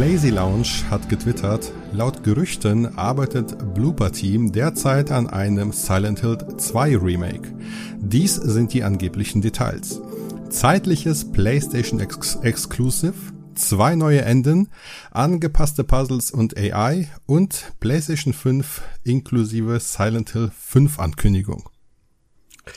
Lazy Lounge hat getwittert, laut Gerüchten arbeitet Blooper Team derzeit an einem Silent Hill 2 Remake. Dies sind die angeblichen Details. Zeitliches PlayStation Ex Exclusive, zwei neue Enden, angepasste Puzzles und AI und PlayStation 5 inklusive Silent Hill 5 Ankündigung.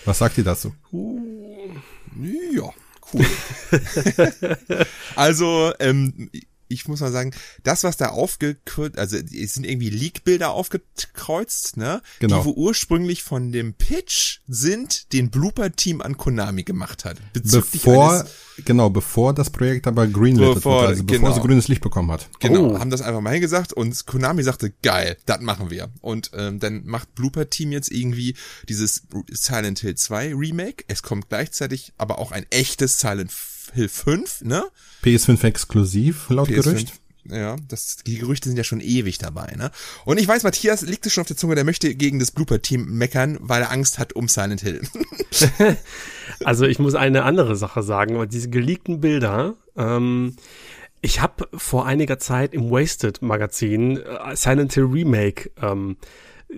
Was sagt ihr dazu? Ja, cool. also, ähm, ich muss mal sagen, das, was da aufgekreuzt, also es sind irgendwie Leak-Bilder aufgekreuzt, ne? Genau. Die wo ursprünglich von dem Pitch sind, den Blooper-Team an Konami gemacht hat. Bevor, genau, bevor das Projekt aber greenlit wurde, also bevor genau. sie grünes Licht bekommen hat. Genau, oh. haben das einfach mal hingesagt und Konami sagte, geil, das machen wir. Und ähm, dann macht Blooper-Team jetzt irgendwie dieses Silent Hill 2 Remake. Es kommt gleichzeitig aber auch ein echtes Silent Hill 5, ne? PS5 exklusiv, laut PS5, Gerücht. Ja, das, die Gerüchte sind ja schon ewig dabei, ne? Und ich weiß, Matthias liegt es schon auf der Zunge, der möchte gegen das Blooper-Team meckern, weil er Angst hat um Silent Hill. also ich muss eine andere Sache sagen, weil diese geleakten Bilder, ähm, ich habe vor einiger Zeit im Wasted Magazin äh, Silent Hill Remake ähm,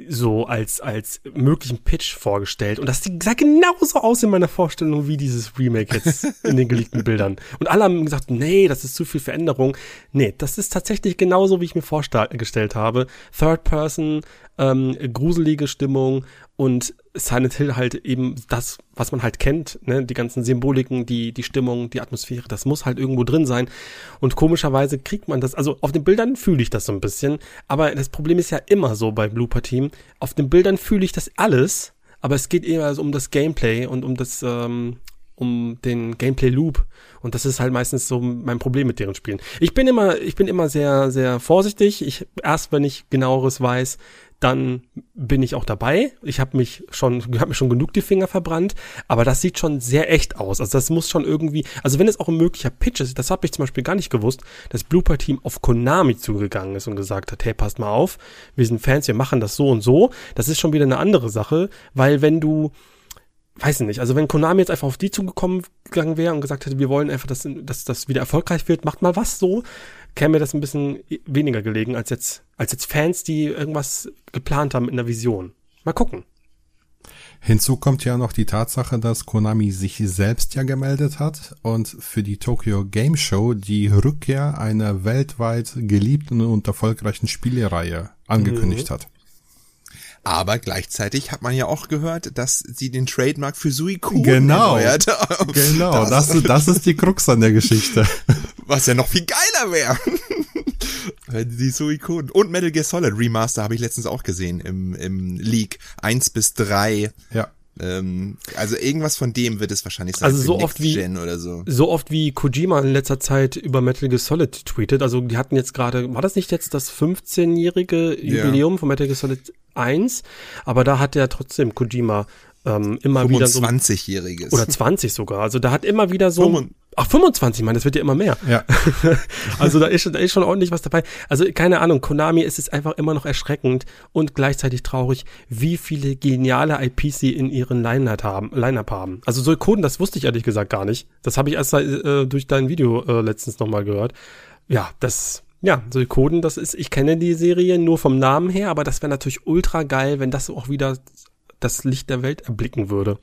so als, als möglichen Pitch vorgestellt. Und das sah genauso aus in meiner Vorstellung wie dieses Remake jetzt in den geleakten Bildern. Und alle haben gesagt, nee, das ist zu viel Veränderung. Nee, das ist tatsächlich genauso, wie ich mir vorgestellt habe. Third Person, ähm, gruselige Stimmung und Silent Hill halt eben das, was man halt kennt, ne, die ganzen Symboliken, die, die Stimmung, die Atmosphäre, das muss halt irgendwo drin sein. Und komischerweise kriegt man das, also auf den Bildern fühle ich das so ein bisschen, aber das Problem ist ja immer so bei Blooper Team, auf den Bildern fühle ich das alles, aber es geht eher also um das Gameplay und um das, ähm, um den Gameplay Loop und das ist halt meistens so mein Problem mit deren Spielen. Ich bin immer ich bin immer sehr sehr vorsichtig. Ich erst wenn ich genaueres weiß, dann bin ich auch dabei. Ich habe mich schon, habe mir schon genug die Finger verbrannt, aber das sieht schon sehr echt aus. Also das muss schon irgendwie, also wenn es auch ein möglicher Pitch ist, das habe ich zum Beispiel gar nicht gewusst, dass Blooper Team auf Konami zugegangen ist und gesagt hat, hey, passt mal auf, wir sind Fans, wir machen das so und so. Das ist schon wieder eine andere Sache, weil wenn du weiß ich nicht, also wenn Konami jetzt einfach auf die zugekommen gegangen wäre und gesagt hätte, wir wollen einfach, dass, dass das wieder erfolgreich wird, macht mal was so, käme mir das ein bisschen weniger gelegen als jetzt, als jetzt Fans, die irgendwas geplant haben in der Vision. Mal gucken. Hinzu kommt ja noch die Tatsache, dass Konami sich selbst ja gemeldet hat und für die Tokyo Game Show die Rückkehr einer weltweit geliebten und erfolgreichen Spielereihe angekündigt mhm. hat. Aber gleichzeitig hat man ja auch gehört, dass sie den Trademark für Suikun genau, erneuert. Genau, das, das, das ist die Krux an der Geschichte. Was ja noch viel geiler wäre. die Suikun. Und Metal Gear Solid Remaster habe ich letztens auch gesehen im, im Leak. Eins bis drei. Ja. Ähm, also irgendwas von dem wird es wahrscheinlich sein. Also so oft wie so. so. oft wie Kojima in letzter Zeit über Metal Gear Solid tweetet. Also die hatten jetzt gerade, war das nicht jetzt das 15-jährige Jubiläum ja. von Metal Gear Solid 1? Aber da hat er trotzdem Kojima ähm, immer wieder so 20-jähriges oder 20 sogar. Also da hat immer wieder so Ach, 25, man, das wird ja immer mehr. Ja. also da ist, da ist schon ordentlich was dabei. Also keine Ahnung, Konami ist es einfach immer noch erschreckend und gleichzeitig traurig, wie viele geniale IPs sie in ihren Line-Up haben. Line haben. Also so Coden, das wusste ich ehrlich gesagt gar nicht. Das habe ich erst äh, durch dein Video äh, letztens nochmal gehört. Ja, das ja, Suikoden, das ist, ich kenne die Serie nur vom Namen her, aber das wäre natürlich ultra geil, wenn das auch wieder das Licht der Welt erblicken würde.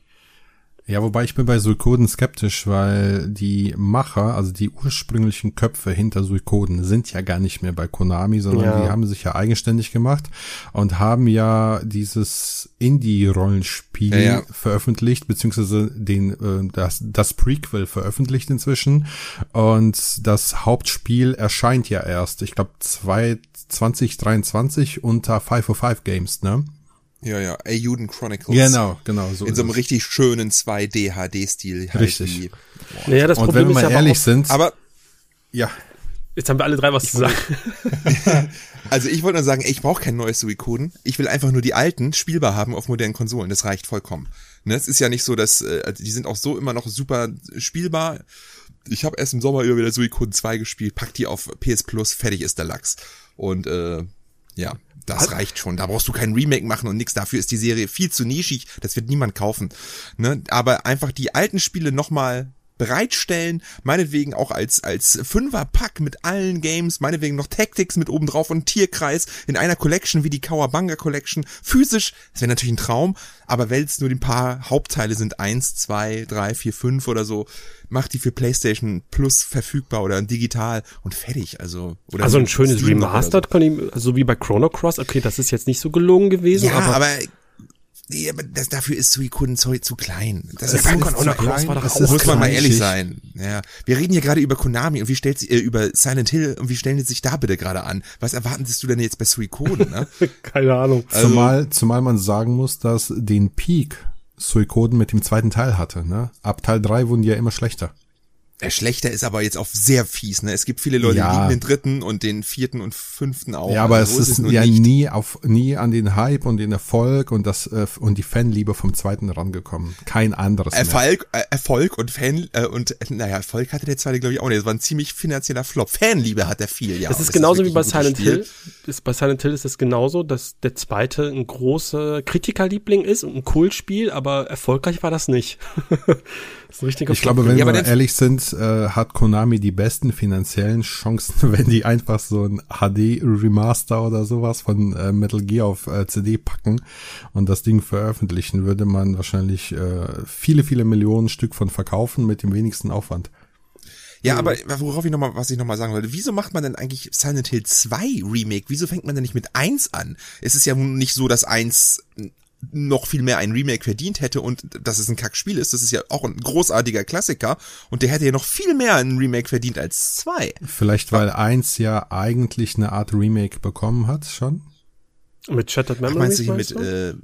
Ja, wobei ich bin bei Suikoden skeptisch, weil die Macher, also die ursprünglichen Köpfe hinter Suikoden sind ja gar nicht mehr bei Konami, sondern ja. die haben sich ja eigenständig gemacht und haben ja dieses Indie-Rollenspiel ja, ja. veröffentlicht, beziehungsweise den, äh, das, das Prequel veröffentlicht inzwischen und das Hauptspiel erscheint ja erst, ich glaube 2023 unter 505 Games, ne? Ja, ja, A Juden Chronicles. Genau, genau. So In so einem es. richtig schönen 2D HD-Stil. Halt Richtig. Naja, das Und Problem wenn wir mal ehrlich auch, sind. Aber, ja. Jetzt haben wir alle drei was zu sagen. also ich wollte nur sagen, ich brauche kein neues Suikoden. Ich will einfach nur die alten spielbar haben auf modernen Konsolen. Das reicht vollkommen. Ne, es ist ja nicht so, dass äh, also die sind auch so immer noch super spielbar ich habe erst im Sommer über wieder Suikoden 2 gespielt, pack die auf PS Plus, fertig ist der Lachs. Und äh, ja, das Also- reicht schon. Da brauchst du kein Remake machen und nix. Dafür ist die Serie viel zu nischig. Das wird niemand kaufen. Ne? Aber einfach die alten Spiele nochmal bereitstellen, meinetwegen auch als, als Fünfer-Pack mit allen Games, meinetwegen noch Tactics mit oben drauf und Tierkreis in einer Collection wie die Kawabanga Collection. Physisch, das wäre natürlich ein Traum, aber wenn es nur ein paar Hauptteile sind, eins, zwei, drei, vier, fünf oder so, macht die für PlayStation Plus verfügbar oder digital und fertig. Also, oder Also ein schönes oder so. Remastered, kann ich, also wie bei Chrono Cross, okay, das ist jetzt nicht so gelogen gewesen, Ja, aber, aber, nee, aber das, dafür ist Suikoden zu, zu klein. Das ist Chrono zu Cross klein. war doch auch muss man mal ehrlich sein. Ja, wir reden hier gerade über Konami und wie stellt sie äh, über Silent Hill und wie stellen die sich da bitte gerade an? Was erwartest du denn jetzt bei Suikoden? Ne? keine Ahnung. Also- Zumal, zumal man sagen muss, dass den Peak Suikoden mit dem zweiten Teil hatte. Ne? Ab Teil 3 wurden die ja immer schlechter. Der schlechter ist aber jetzt auf sehr fies. Ne? Es gibt viele Leute, Ja. die lieben den dritten und den vierten und fünften auch. ja, aber Also so es ist, nun ja nicht. nie auf nie an den Hype und den Erfolg und das äh, und die Fanliebe vom zweiten rangekommen. Kein anderes. mehr. Erfolg, äh, Erfolg und Fan äh, und äh, naja, Erfolg hatte der zweite glaube ich auch nicht. Das war ein ziemlich finanzieller Flop. Fanliebe hat er viel, ja. Das ist genauso wie wirklich bei Silent Spiel. Hill. Ist, bei Silent Hill ist es genauso, dass der zweite ein großer Kritikerliebling ist und ein Kultspiel, aber erfolgreich war das nicht. das ist ein richtiger Ich glaube, wenn Ja, wir ehrlich sind, äh, hat Konami die besten finanziellen Chancen, wenn die einfach so ein HD-Remaster oder sowas von äh, Metal Gear auf äh, CD packen und das Ding veröffentlichen, würde man wahrscheinlich äh, viele, viele Millionen Stück von verkaufen mit dem wenigsten Aufwand. Ja, aber worauf ich noch mal, was ich nochmal sagen wollte, wieso macht man denn eigentlich Silent Hill 2 Remake? Wieso fängt man denn nicht mit 1 an? Es ist ja nun nicht so, dass 1 noch viel mehr ein Remake verdient hätte und dass es ein Kackspiel ist. Das ist ja auch ein großartiger Klassiker und der hätte ja noch viel mehr ein Remake verdient als 2. Vielleicht, weil eins ja eigentlich eine Art Remake bekommen hat schon. mit Shattered Ach, Memories. meinst du hier mit, äh,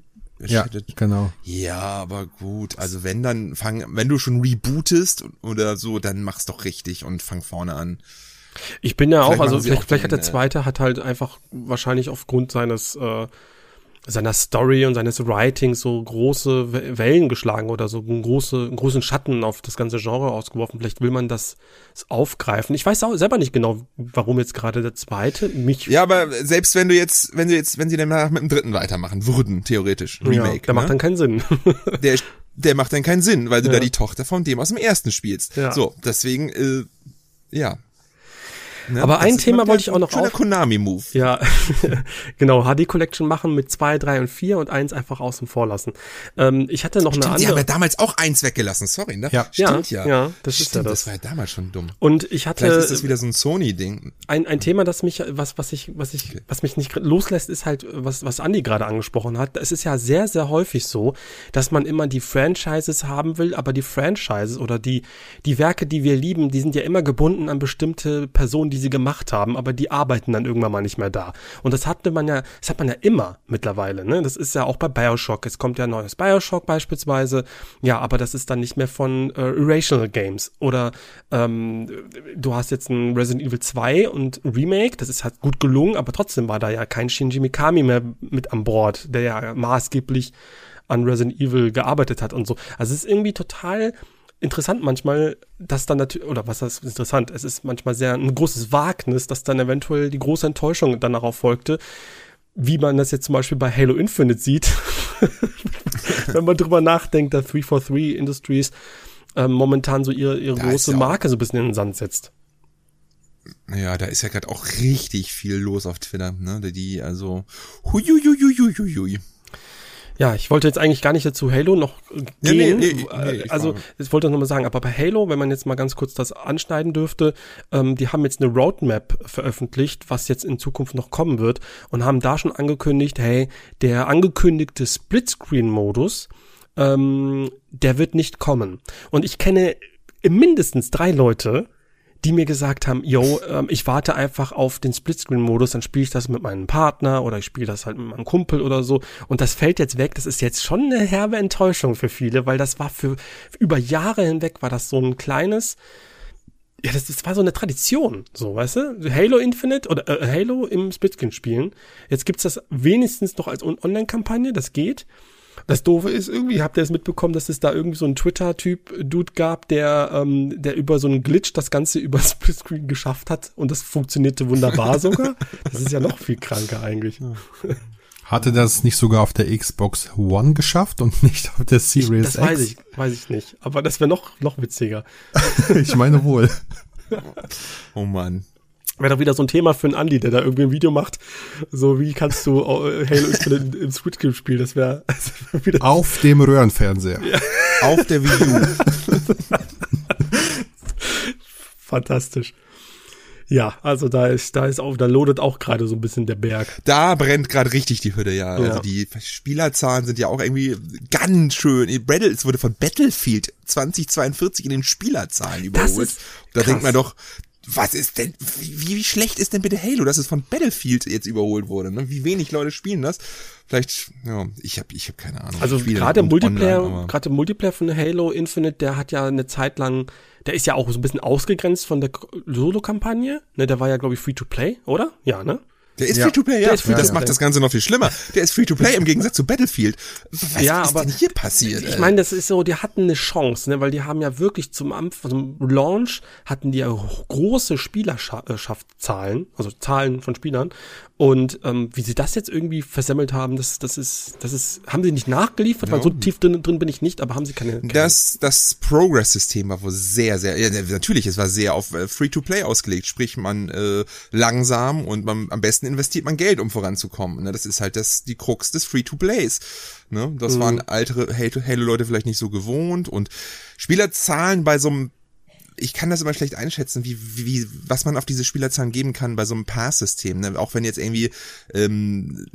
Ja, Shattered- genau. ja, aber gut, also wenn dann fang, wenn du schon rebootest oder so, dann mach's doch richtig und fang vorne an. Ich bin ja auch, Vielleicht also machen sie vielleicht, auch vielleicht hat den, der zweite hat halt einfach wahrscheinlich aufgrund seines äh, seiner Story und seines Writings so große We- Wellen geschlagen oder so einen, große, einen großen Schatten auf das ganze Genre ausgeworfen. Vielleicht will man das aufgreifen. Ich weiß auch selber nicht genau, warum jetzt gerade der zweite mich Ja, aber selbst wenn du jetzt, wenn du jetzt, wenn sie danach mit dem dritten weitermachen würden, theoretisch, Ja, Remake, der macht ne? dann keinen Sinn. der, der macht dann keinen Sinn, weil du Ja. da die Tochter von dem aus dem ersten spielst. Ja. So, deswegen, äh, ja. Ne? Aber Das ein ist Thema wollte ich auch noch auf- Konami-Move. Ja, genau, HD Collection machen mit zwei, drei und vier und eins einfach außen vor lassen. Ähm, ich hatte noch eine Stimmt, die haben andere. ja damals auch eins weggelassen, sorry, ne? Ja. Stimmt Ja, ja. ja, das ist Stimmt, ja das. das war ja damals schon dumm. und ich hatte Vielleicht ist das wieder so ein Sony-Ding. ein, ein Thema, das mich, was, was ich, was ich, was mich nicht loslässt, ist halt, was, was Andi gerade angesprochen hat. Es ist ja sehr, sehr häufig so, dass man immer die Franchises haben will, aber die Franchises oder die, die Werke, die wir lieben, die sind ja immer gebunden an bestimmte Personen, die sie gemacht haben, aber die arbeiten dann irgendwann mal nicht mehr da. Und das hatte man ja, das hat man ja immer mittlerweile, ne? Das ist ja auch bei Bioshock. Es kommt ja ein neues Bioshock beispielsweise. Ja, aber das ist dann nicht mehr von äh, Irrational Games. Oder ähm, du hast jetzt ein Resident Evil 2 und Remake, das ist halt gut gelungen, aber trotzdem war da ja kein Shinji Mikami mehr mit an Bord, der ja maßgeblich an Resident Evil gearbeitet hat und so. Also es ist irgendwie total interessant manchmal, dass dann natürlich, oder was heißt interessant, es ist manchmal sehr ein großes Wagnis, dass dann eventuell die große Enttäuschung dann darauf folgte, wie man das jetzt zum Beispiel bei Halo Infinite sieht, wenn man drüber nachdenkt, dass 343 Industries ähm, momentan so ihre, ihre Da große ja Marke so ein bisschen in den Sand setzt. Ja, da ist ja gerade auch richtig viel los auf Twitter, ne? Die, also, huiuiuiuiuiui. Ja, ich wollte jetzt eigentlich gar nicht dazu Halo noch nee, gehen. nee, nee, ich also, ich wollte noch mal sagen, aber bei Halo, wenn man jetzt mal ganz kurz das anschneiden dürfte, ähm, die haben jetzt eine Roadmap veröffentlicht, was jetzt in Zukunft noch kommen wird und haben da schon angekündigt, hey, der angekündigte Splitscreen-Modus, ähm, der wird nicht kommen. Und ich kenne mindestens drei Leute, die mir gesagt haben, yo, ähm, ich warte einfach auf den Splitscreen-Modus, dann spiele ich das mit meinem Partner oder ich spiele das halt mit meinem Kumpel oder so. Und das fällt jetzt weg. Das ist jetzt schon eine herbe Enttäuschung für viele, weil das war für über Jahre hinweg war das so ein kleines, ja, das, das war so eine Tradition, so, weißt du? Halo Infinite oder äh, Halo im Splitscreen spielen. Jetzt gibt's das wenigstens noch als On- Online-Kampagne, das geht. Das Doofe ist irgendwie, habt ihr es mitbekommen, dass es da irgendwie so einen Twitter-Typ-Dude gab, der, ähm, der über so einen Glitch das Ganze über Splitscreen geschafft hat und das funktionierte wunderbar sogar. Das ist ja noch viel kranker eigentlich. Hatte das nicht sogar auf der Xbox One geschafft und nicht auf der Series ich, das X? weiß ich, weiß ich nicht. Aber das wäre noch, noch witziger. ich meine wohl. oh Mann. Wäre doch wieder so ein Thema für einen Andi, der da irgendwie ein Video macht. So, wie kannst du äh, Halo Infinite im Switch Game spielen? Das wäre wär wieder. Auf dem Röhrenfernseher. Ja. Auf der Wii U. Fantastisch. Ja, also da ist, da ist auch, da lodet auch gerade so ein bisschen der Berg. Da brennt gerade richtig die Hütte, ja. ja. Also die Spielerzahlen sind ja auch irgendwie ganz schön. Es wurde von Battlefield 2042 in den Spielerzahlen überholt. Da denkt man doch, was ist denn, wie, wie schlecht ist denn bitte Halo, dass es von Battlefield jetzt überholt wurde? Ne? Wie wenig Leute spielen das? Vielleicht, ja, ich habe ich hab keine Ahnung. Also gerade Multiplayer, gerade Multiplayer von Halo Infinite, der hat ja eine Zeit lang, der ist ja auch so ein bisschen ausgegrenzt von der Solo-Kampagne. Ne, der war ja, glaube ich, Free-to-Play, oder? Ja, ne? Der ist ja. Free-to-Play, ja. Free das macht das Ganze noch viel schlimmer. Der ist Free-to-Play im Gegensatz zu Battlefield. Was ja, ist aber denn hier passiert? Ich meine, das ist so, die hatten eine Chance, ne, weil die haben ja wirklich zum zum Launch hatten die ja große Spielerschaftszahlen, also Zahlen von Spielern und ähm, wie sie das jetzt irgendwie versemmelt haben, das, das ist, das ist, haben sie nicht nachgeliefert, ja. weil so tief drin, drin bin ich nicht, aber haben sie keine. keine das, das Progress-System war wohl sehr, sehr, ja, natürlich, es war sehr auf äh, Free-to-Play ausgelegt, sprich man äh, langsam und man, am besten investiert man Geld, um voranzukommen. Ne? Das ist halt das, die Krux des Free-to-Plays. Ne? Das mhm. waren ältere Halo-Leute vielleicht nicht so gewohnt und Spielerzahlen bei so einem ich kann das immer schlecht einschätzen, wie, wie, was man auf diese Spielerzahlen geben kann bei so einem Pass-System. Ne? Auch wenn jetzt irgendwie ähm,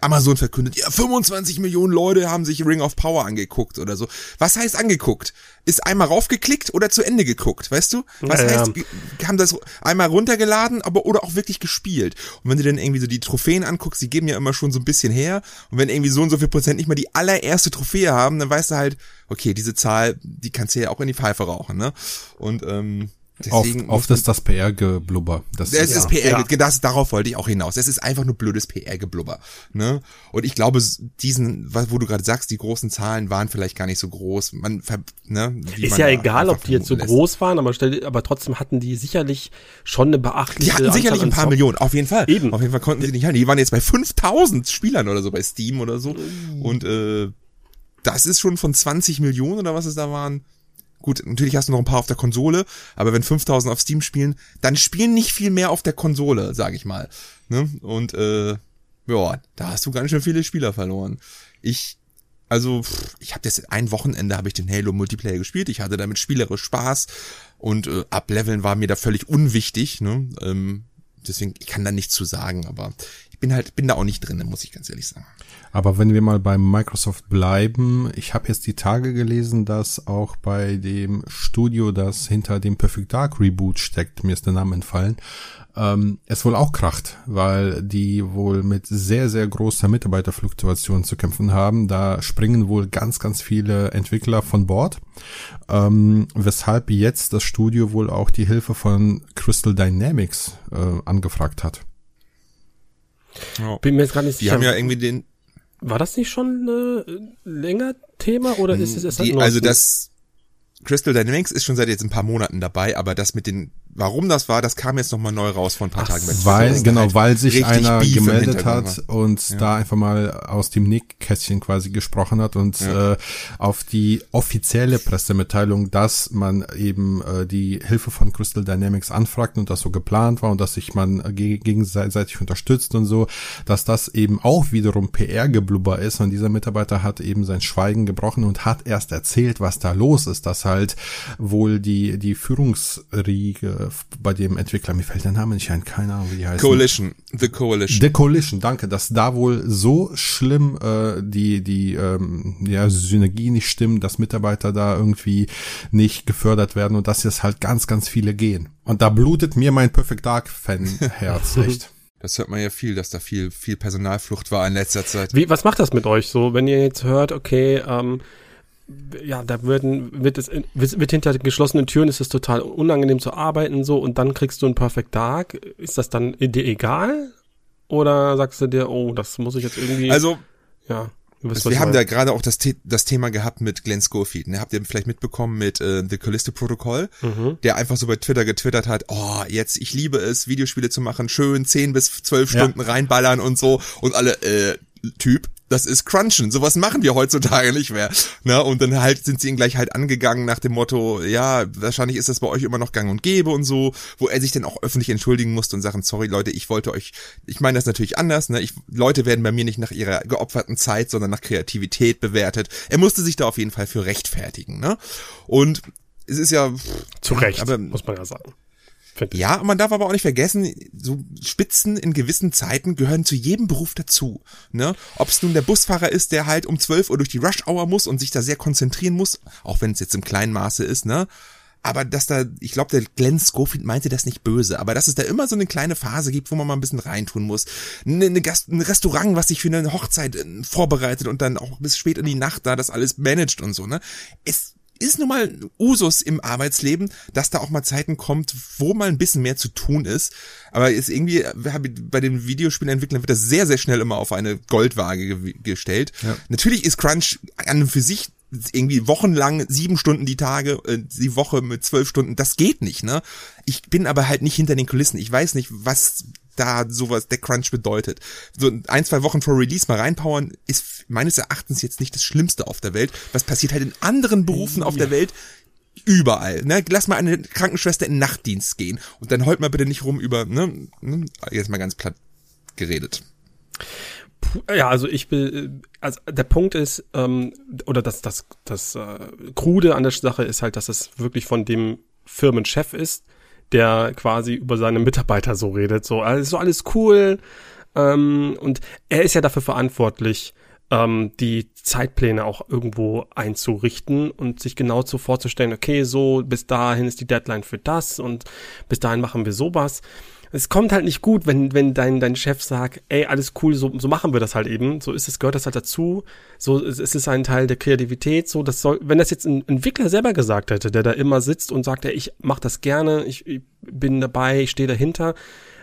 Amazon verkündet, ja, 25 Millionen Leute haben sich Ring of Power angeguckt oder so. Was heißt angeguckt? Ist einmal raufgeklickt oder zu Ende geguckt, weißt du? Was ja, heißt, ja. haben das einmal runtergeladen, aber oder auch wirklich gespielt? Und wenn du dann irgendwie so die Trophäen anguckst, die geben ja immer schon so ein bisschen her. Und wenn irgendwie so und so viel Prozent nicht mal die allererste Trophäe haben, dann weißt du halt, okay, diese Zahl, die kannst du ja auch in die Pfeife rauchen, ne? Und ähm, Deswegen auf, auf das, das PR-Geblubber. Das, das ist ja. PR, ja. das, darauf wollte ich auch hinaus. Es ist einfach nur blödes PR-Geblubber. Ne? Und ich glaube, diesen, wo du gerade sagst, die großen Zahlen waren vielleicht gar nicht so groß. Man, ne, ist man ja egal, ob die jetzt so lässt. groß waren, aber, stell, aber trotzdem hatten die sicherlich schon eine beachtliche Die hatten sicherlich ein paar Millionen, auf jeden Fall. Eben. Auf jeden Fall konnten sie nicht halten. Die waren jetzt bei 5000 Spielern oder so bei Steam oder so. Mm. Und äh, das ist schon von 20 Millionen oder was es da waren Gut, natürlich hast du noch ein paar auf der Konsole, aber wenn 5000 auf Steam spielen, dann spielen nicht viel mehr auf der Konsole, sag ich mal. Ne? Und äh, ja, da hast du ganz schön viele Spieler verloren. Ich also ich habe das ein Wochenende habe ich den Halo Multiplayer gespielt. Ich hatte damit spielerisch Spaß und äh, ableveln war mir da völlig unwichtig. Ne? Ähm, deswegen ich kann da nichts zu sagen, aber ich bin halt bin da auch nicht drin, muss ich ganz ehrlich sagen. Aber wenn wir mal bei Microsoft bleiben, ich habe jetzt die Tage gelesen, dass auch bei dem Studio, das hinter dem Perfect Dark Reboot steckt, mir ist der Name entfallen, ähm, es wohl auch kracht, weil die wohl mit sehr, sehr großer Mitarbeiterfluktuation zu kämpfen haben. Da springen wohl ganz, ganz viele Entwickler von Bord, ähm, weshalb jetzt das Studio wohl auch die Hilfe von Crystal Dynamics äh, angefragt hat. Ja. Bin mir jetzt gar nicht sicher. Die haben ja irgendwie den, war das nicht schon äh, länger Thema oder ist es erst die, Also das Crystal Dynamics ist schon seit jetzt ein paar Monaten dabei, aber das mit den Warum das war, das kam jetzt nochmal neu raus vor ein paar Ach, Tagen. Weil, genau, halt weil sich einer Beef gemeldet hat und ja. da einfach mal aus dem Nickkästchen quasi gesprochen hat und ja. äh, auf die offizielle Pressemitteilung, dass man eben äh, die Hilfe von Crystal Dynamics anfragt und das so geplant war und dass sich man ge gegenseitig unterstützt und so, dass das eben auch wiederum PR-Geblubber ist und dieser Mitarbeiter hat eben sein Schweigen gebrochen und hat erst erzählt, was da los ist, dass halt wohl die, die Führungsriege bei dem Entwickler, mir fällt der Name nicht ein, keine Ahnung, wie die heißt. Coalition, The Coalition. The Coalition, danke, dass da wohl so schlimm äh, die, die ähm, ja, Synergie nicht stimmen, dass Mitarbeiter da irgendwie nicht gefördert werden und dass jetzt halt ganz, ganz viele gehen. Und da blutet mir mein Perfect Dark Fan-Herz, echt. Das hört man ja viel, dass da viel, viel Personalflucht war in letzter Zeit. Wie, was macht das mit euch so, wenn ihr jetzt hört, okay, ähm, ja, da werden, wird es, wird hinter geschlossenen Türen ist es total unangenehm zu arbeiten, so, und dann kriegst du ein Perfect Dark. Ist das dann dir egal? Oder sagst du dir, oh, das muss ich jetzt irgendwie. Also, ja. Also wir haben da gerade auch das, das Thema gehabt mit Glenn Schofield. Ne? Habt ihr vielleicht mitbekommen mit äh, The Callisto Protocol, mhm. der einfach so bei Twitter getwittert hat, oh, jetzt, ich liebe es, Videospiele zu machen, schön 10 bis 12 ja. Stunden reinballern und so. Und alle, äh, Typ, das ist Crunchen. Sowas machen wir heutzutage nicht mehr. Ne? Und dann halt sind sie ihn gleich halt angegangen nach dem Motto, ja, wahrscheinlich ist das bei euch immer noch gang und gäbe und so, wo er sich dann auch öffentlich entschuldigen musste und sagen, sorry Leute, ich wollte euch, ich meine das natürlich anders, ne? Ich, Leute werden bei mir nicht nach ihrer geopferten Zeit, sondern nach Kreativität bewertet. Er musste sich da auf jeden Fall für rechtfertigen, ne? Und es ist ja zu Recht, aber, muss man ja sagen. Ja, man darf aber auch nicht vergessen, so Spitzen in gewissen Zeiten gehören zu jedem Beruf dazu. Ne? Ob es nun der Busfahrer ist, der halt um 12 Uhr durch die Rush Hour muss und sich da sehr konzentrieren muss, auch wenn es jetzt im kleinen Maße ist, ne? Aber dass da, ich glaube, der Glenn Schofield meinte das nicht böse, aber dass es da immer so eine kleine Phase gibt, wo man mal ein bisschen reintun muss. Eine, eine Gast, ein Restaurant, was sich für eine Hochzeit äh, vorbereitet und dann auch bis spät in die Nacht da das alles managt und so, ne? Es ist nun mal Usus im Arbeitsleben, dass da auch mal Zeiten kommt, wo mal ein bisschen mehr zu tun ist. Aber ist irgendwie, bei den Videospielentwicklern wird das sehr, sehr schnell immer auf eine Goldwaage ge gestellt. Ja. Natürlich ist Crunch an und für sich irgendwie wochenlang sieben Stunden die Tage, äh, die Woche mit zwölf Stunden, das geht nicht, ne? Ich bin aber halt nicht hinter den Kulissen. Ich weiß nicht, was da sowas der Crunch bedeutet. So ein, zwei Wochen vor Release mal reinpowern ist meines Erachtens jetzt nicht das Schlimmste auf der Welt. Was passiert halt in anderen Berufen ja. auf der Welt? Überall, ne? Lass mal eine Krankenschwester in Nachtdienst gehen und dann heult mal bitte nicht rum über, ne? ne jetzt mal ganz platt geredet. Ja, also ich will, also der Punkt ist, ähm, oder das, das, das äh, Krude an der Sache ist halt, dass es wirklich von dem Firmenchef ist, der quasi über seine Mitarbeiter so redet, so, also so alles cool. Ähm, und er ist ja dafür verantwortlich, ähm, die Zeitpläne auch irgendwo einzurichten und sich genau so vorzustellen, okay, so bis dahin ist die Deadline für das und bis dahin machen wir sowas es kommt halt nicht gut, wenn, wenn dein, dein Chef sagt, ey, alles cool, so, so machen wir das halt eben. So ist es, gehört das halt dazu. So es ist ein Teil der Kreativität. So, das soll, wenn das jetzt ein Entwickler selber gesagt hätte, der da immer sitzt und sagt, ey, ich mach das gerne, ich, ich bin dabei, ich stehe dahinter,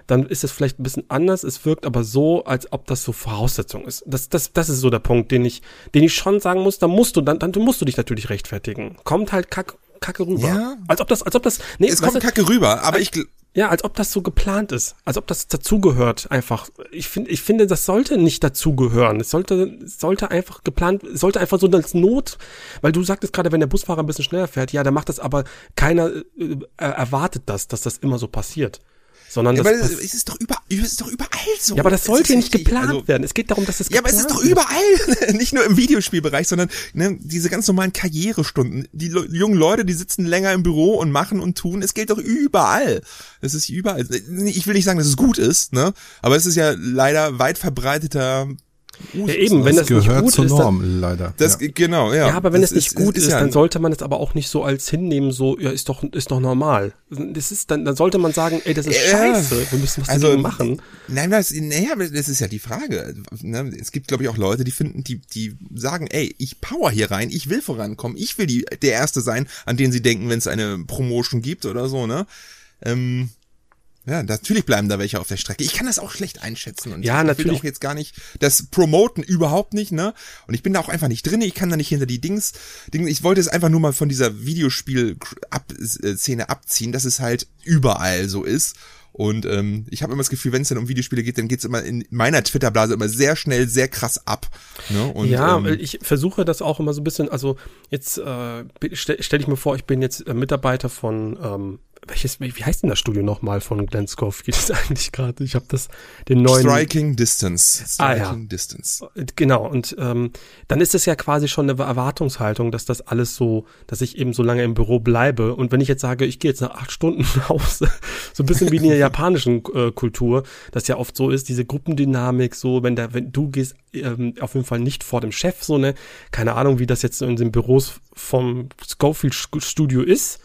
dann ist es vielleicht ein bisschen anders. Es wirkt aber so, als ob das so Voraussetzung ist. Das, das, das ist so der Punkt, den ich, den ich schon sagen muss. Da musst du, dann, dann musst du dich natürlich rechtfertigen. Kommt halt kack, kacke rüber. Ja. Als ob das, als ob das, nee, es kommt kacke rüber, aber ich, ja, als ob das so geplant ist, als ob das dazugehört einfach. Ich finde, ich finde, das sollte nicht dazugehören. Es sollte, sollte einfach geplant, sollte einfach so als Not, weil du sagtest gerade, wenn der Busfahrer ein bisschen schneller fährt, ja, der macht das, aber keiner äh, erwartet das, dass das immer so passiert sondern ja, das, aber es ist doch überall, es ist doch überall so. Ja, aber das sollte nicht geplant also, werden. Es geht darum, dass es Ja, aber es ist doch überall, nicht nur im Videospielbereich, sondern ne, diese ganz normalen Karrierestunden. Die jungen Leute, die sitzen länger im Büro und machen und tun. Es gilt doch überall. Es ist überall. Ich will nicht sagen, dass es gut ist, ne? Aber es ist ja leider weit verbreiteter ja, eben, wenn das, das nicht gut zur ist, Norm, dann, leider. Das, ja. Genau, ja. Ja, aber wenn es nicht ist, gut ist, ist ja dann sollte man es aber auch nicht so als hinnehmen, so, ja, ist doch, ist doch normal. Das ist, dann, dann sollte man sagen, ey, das ist ja, scheiße, wir müssen was also, dagegen machen. Nein, das, naja, das ist ja die Frage. Ne? Es gibt, glaube ich, auch Leute, die finden, die, die sagen, ey, ich power hier rein, ich will vorankommen, ich will die, der Erste sein, an den sie denken, wenn es eine Promotion gibt oder so, ne? Ähm, ja, natürlich bleiben da welche auf der Strecke. Ich kann das auch schlecht einschätzen und ja, ich natürlich. will auch jetzt gar nicht das promoten überhaupt nicht, ne? Und ich bin da auch einfach nicht drin. Ich kann da nicht hinter die Dings. Dings ich wollte es einfach nur mal von dieser Videospiel-Szene abziehen, dass es halt überall so ist. Und ähm, ich habe immer das Gefühl, wenn es dann um Videospiele geht, dann geht's immer in meiner Twitter-Blase immer sehr schnell, sehr krass ab. Ne? Und, ja, ähm, ich versuche das auch immer so ein bisschen, also jetzt äh, stelle stell ich mir vor, ich bin jetzt äh, Mitarbeiter von ähm, welches, wie heißt denn das Studio nochmal von Glenn ist eigentlich gerade? Ich habe das, den neuen. Striking Distance. Striking ah, ja. Distance. Genau, und ähm, dann ist es ja quasi schon eine Erwartungshaltung, dass das alles so, dass ich eben so lange im Büro bleibe. Und wenn ich jetzt sage, ich gehe jetzt nach acht Stunden raus, so ein bisschen wie in der japanischen äh, Kultur, das ja oft so ist, diese Gruppendynamik, so, wenn da, wenn du gehst, ähm, auf jeden Fall nicht vor dem Chef, so ne, keine Ahnung, wie das jetzt in den Büros vom Schofield Studio ist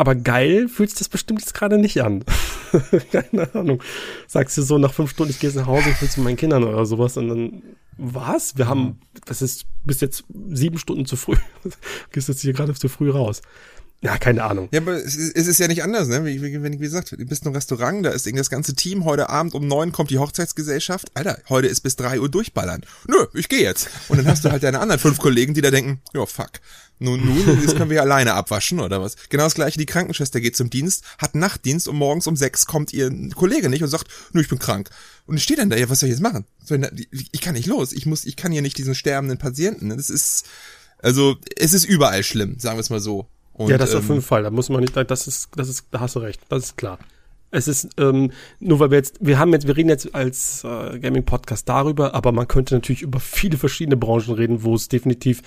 aber geil fühlst das bestimmt jetzt gerade nicht an. Keine Ahnung. Sagst du so nach fünf Stunden, ich gehe nach Hause, ich will zu meinen Kindern oder sowas und dann, was? Wir haben, das ist bis jetzt sieben Stunden zu früh. Gehst jetzt hier gerade zu früh raus. Ja, keine Ahnung. Ja, aber es ist, ja nicht anders, ne? Wie, wie, wie gesagt, du bist einem Restaurant, da ist irgendwie das ganze Team, heute Abend um neun kommt die Hochzeitsgesellschaft. Alter, heute ist bis drei Uhr durchballern. Nö, ich gehe jetzt. Und dann hast du halt deine anderen fünf Kollegen, die da denken, ja, fuck. Nun, nun, das können wir alleine abwaschen oder was. Genau das gleiche, die Krankenschwester geht zum Dienst, hat Nachtdienst und morgens um sechs kommt ihr Kollege nicht und sagt, nö, ich bin krank. Und ich stehe dann da, ja, was soll ich jetzt machen? Ich kann nicht los, ich muss, ich kann hier nicht diesen sterbenden Patienten. Das ist, also, es ist überall schlimm, sagen wir es mal so. Und, ja, das ähm, auf jeden Fall. Da muss man nicht, das ist, das ist, da hast du recht, das ist klar. Es ist ähm, nur weil wir jetzt, wir haben jetzt, wir reden jetzt als äh, Gaming Podcast darüber, aber man könnte natürlich über viele verschiedene Branchen reden, wo es definitiv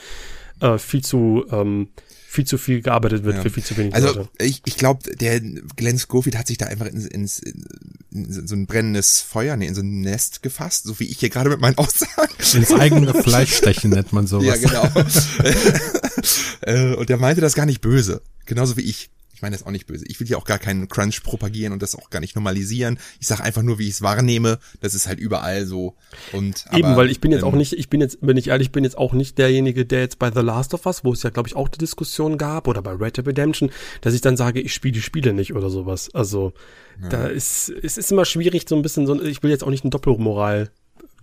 äh, viel zu ähm, viel zu viel gearbeitet wird ja. für viel zu wenig also, Leute. ich, ich glaube, der Glenn Schofield hat sich da einfach ins, ins in so ein brennendes Feuer, nee, in so ein Nest gefasst, so wie ich hier gerade mit meinen Aussagen. Ins eigene Fleisch stechen nennt man sowas. Ja, genau. Äh, und der meinte das gar nicht böse. Genauso wie ich meine das auch nicht böse. Ich will hier auch gar keinen Crunch propagieren und das auch gar nicht normalisieren. Ich sage einfach nur, wie ich es wahrnehme. Das ist halt überall so. Und eben, aber, weil ich bin jetzt ähm, auch nicht, ich bin jetzt, wenn ich ehrlich bin, jetzt auch nicht derjenige, der jetzt bei The Last of Us, wo es ja glaube ich auch die Diskussion gab, oder bei Red Dead Redemption, dass ich dann sage, ich spiele die Spiele nicht oder sowas. Also ja. da ist, es ist immer schwierig, so ein bisschen so, ich will jetzt auch nicht eine Doppelmoral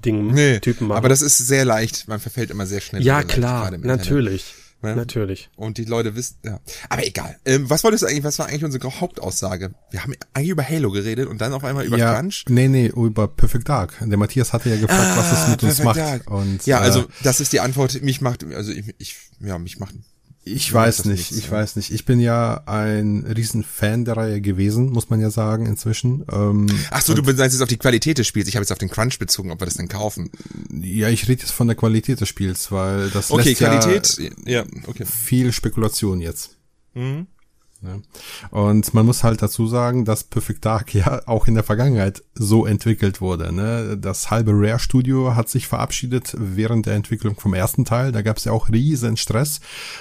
Ding nee, Typen machen. Aber das ist sehr leicht. Man verfällt immer sehr schnell. Ja, klar, natürlich. Ja? Natürlich. Und die Leute wissen, ja. Aber egal. Ähm, was wolltest du eigentlich, was war eigentlich unsere Hauptaussage? Wir haben eigentlich über Halo geredet und dann auf einmal über ja, Crunch. Nee, nee, über Perfect Dark. Der Matthias hatte ja gefragt, ah, was es mit uns macht. Dark. Und, ja, also äh, das ist die Antwort. Mich macht, also ich, ich ja, mich macht ich weiß nicht, ich weiß nicht. Ich bin ja ein Riesenfan der Reihe gewesen, muss man ja sagen, inzwischen. Ähm, Ach so, du meinst jetzt auf die Qualität des Spiels. Ich habe jetzt auf den Crunch bezogen, ob wir das denn kaufen. Ja, ich rede jetzt von der Qualität des Spiels, weil das okay, lässt Qualität, ja, ja okay. viel Spekulation jetzt. Mhm. Ja. Und man muss halt dazu sagen, dass Perfect Dark ja auch in der Vergangenheit so entwickelt wurde. Ne? Das halbe Rare Studio hat sich verabschiedet während der Entwicklung vom ersten Teil. Da gab es ja auch riesen Stress.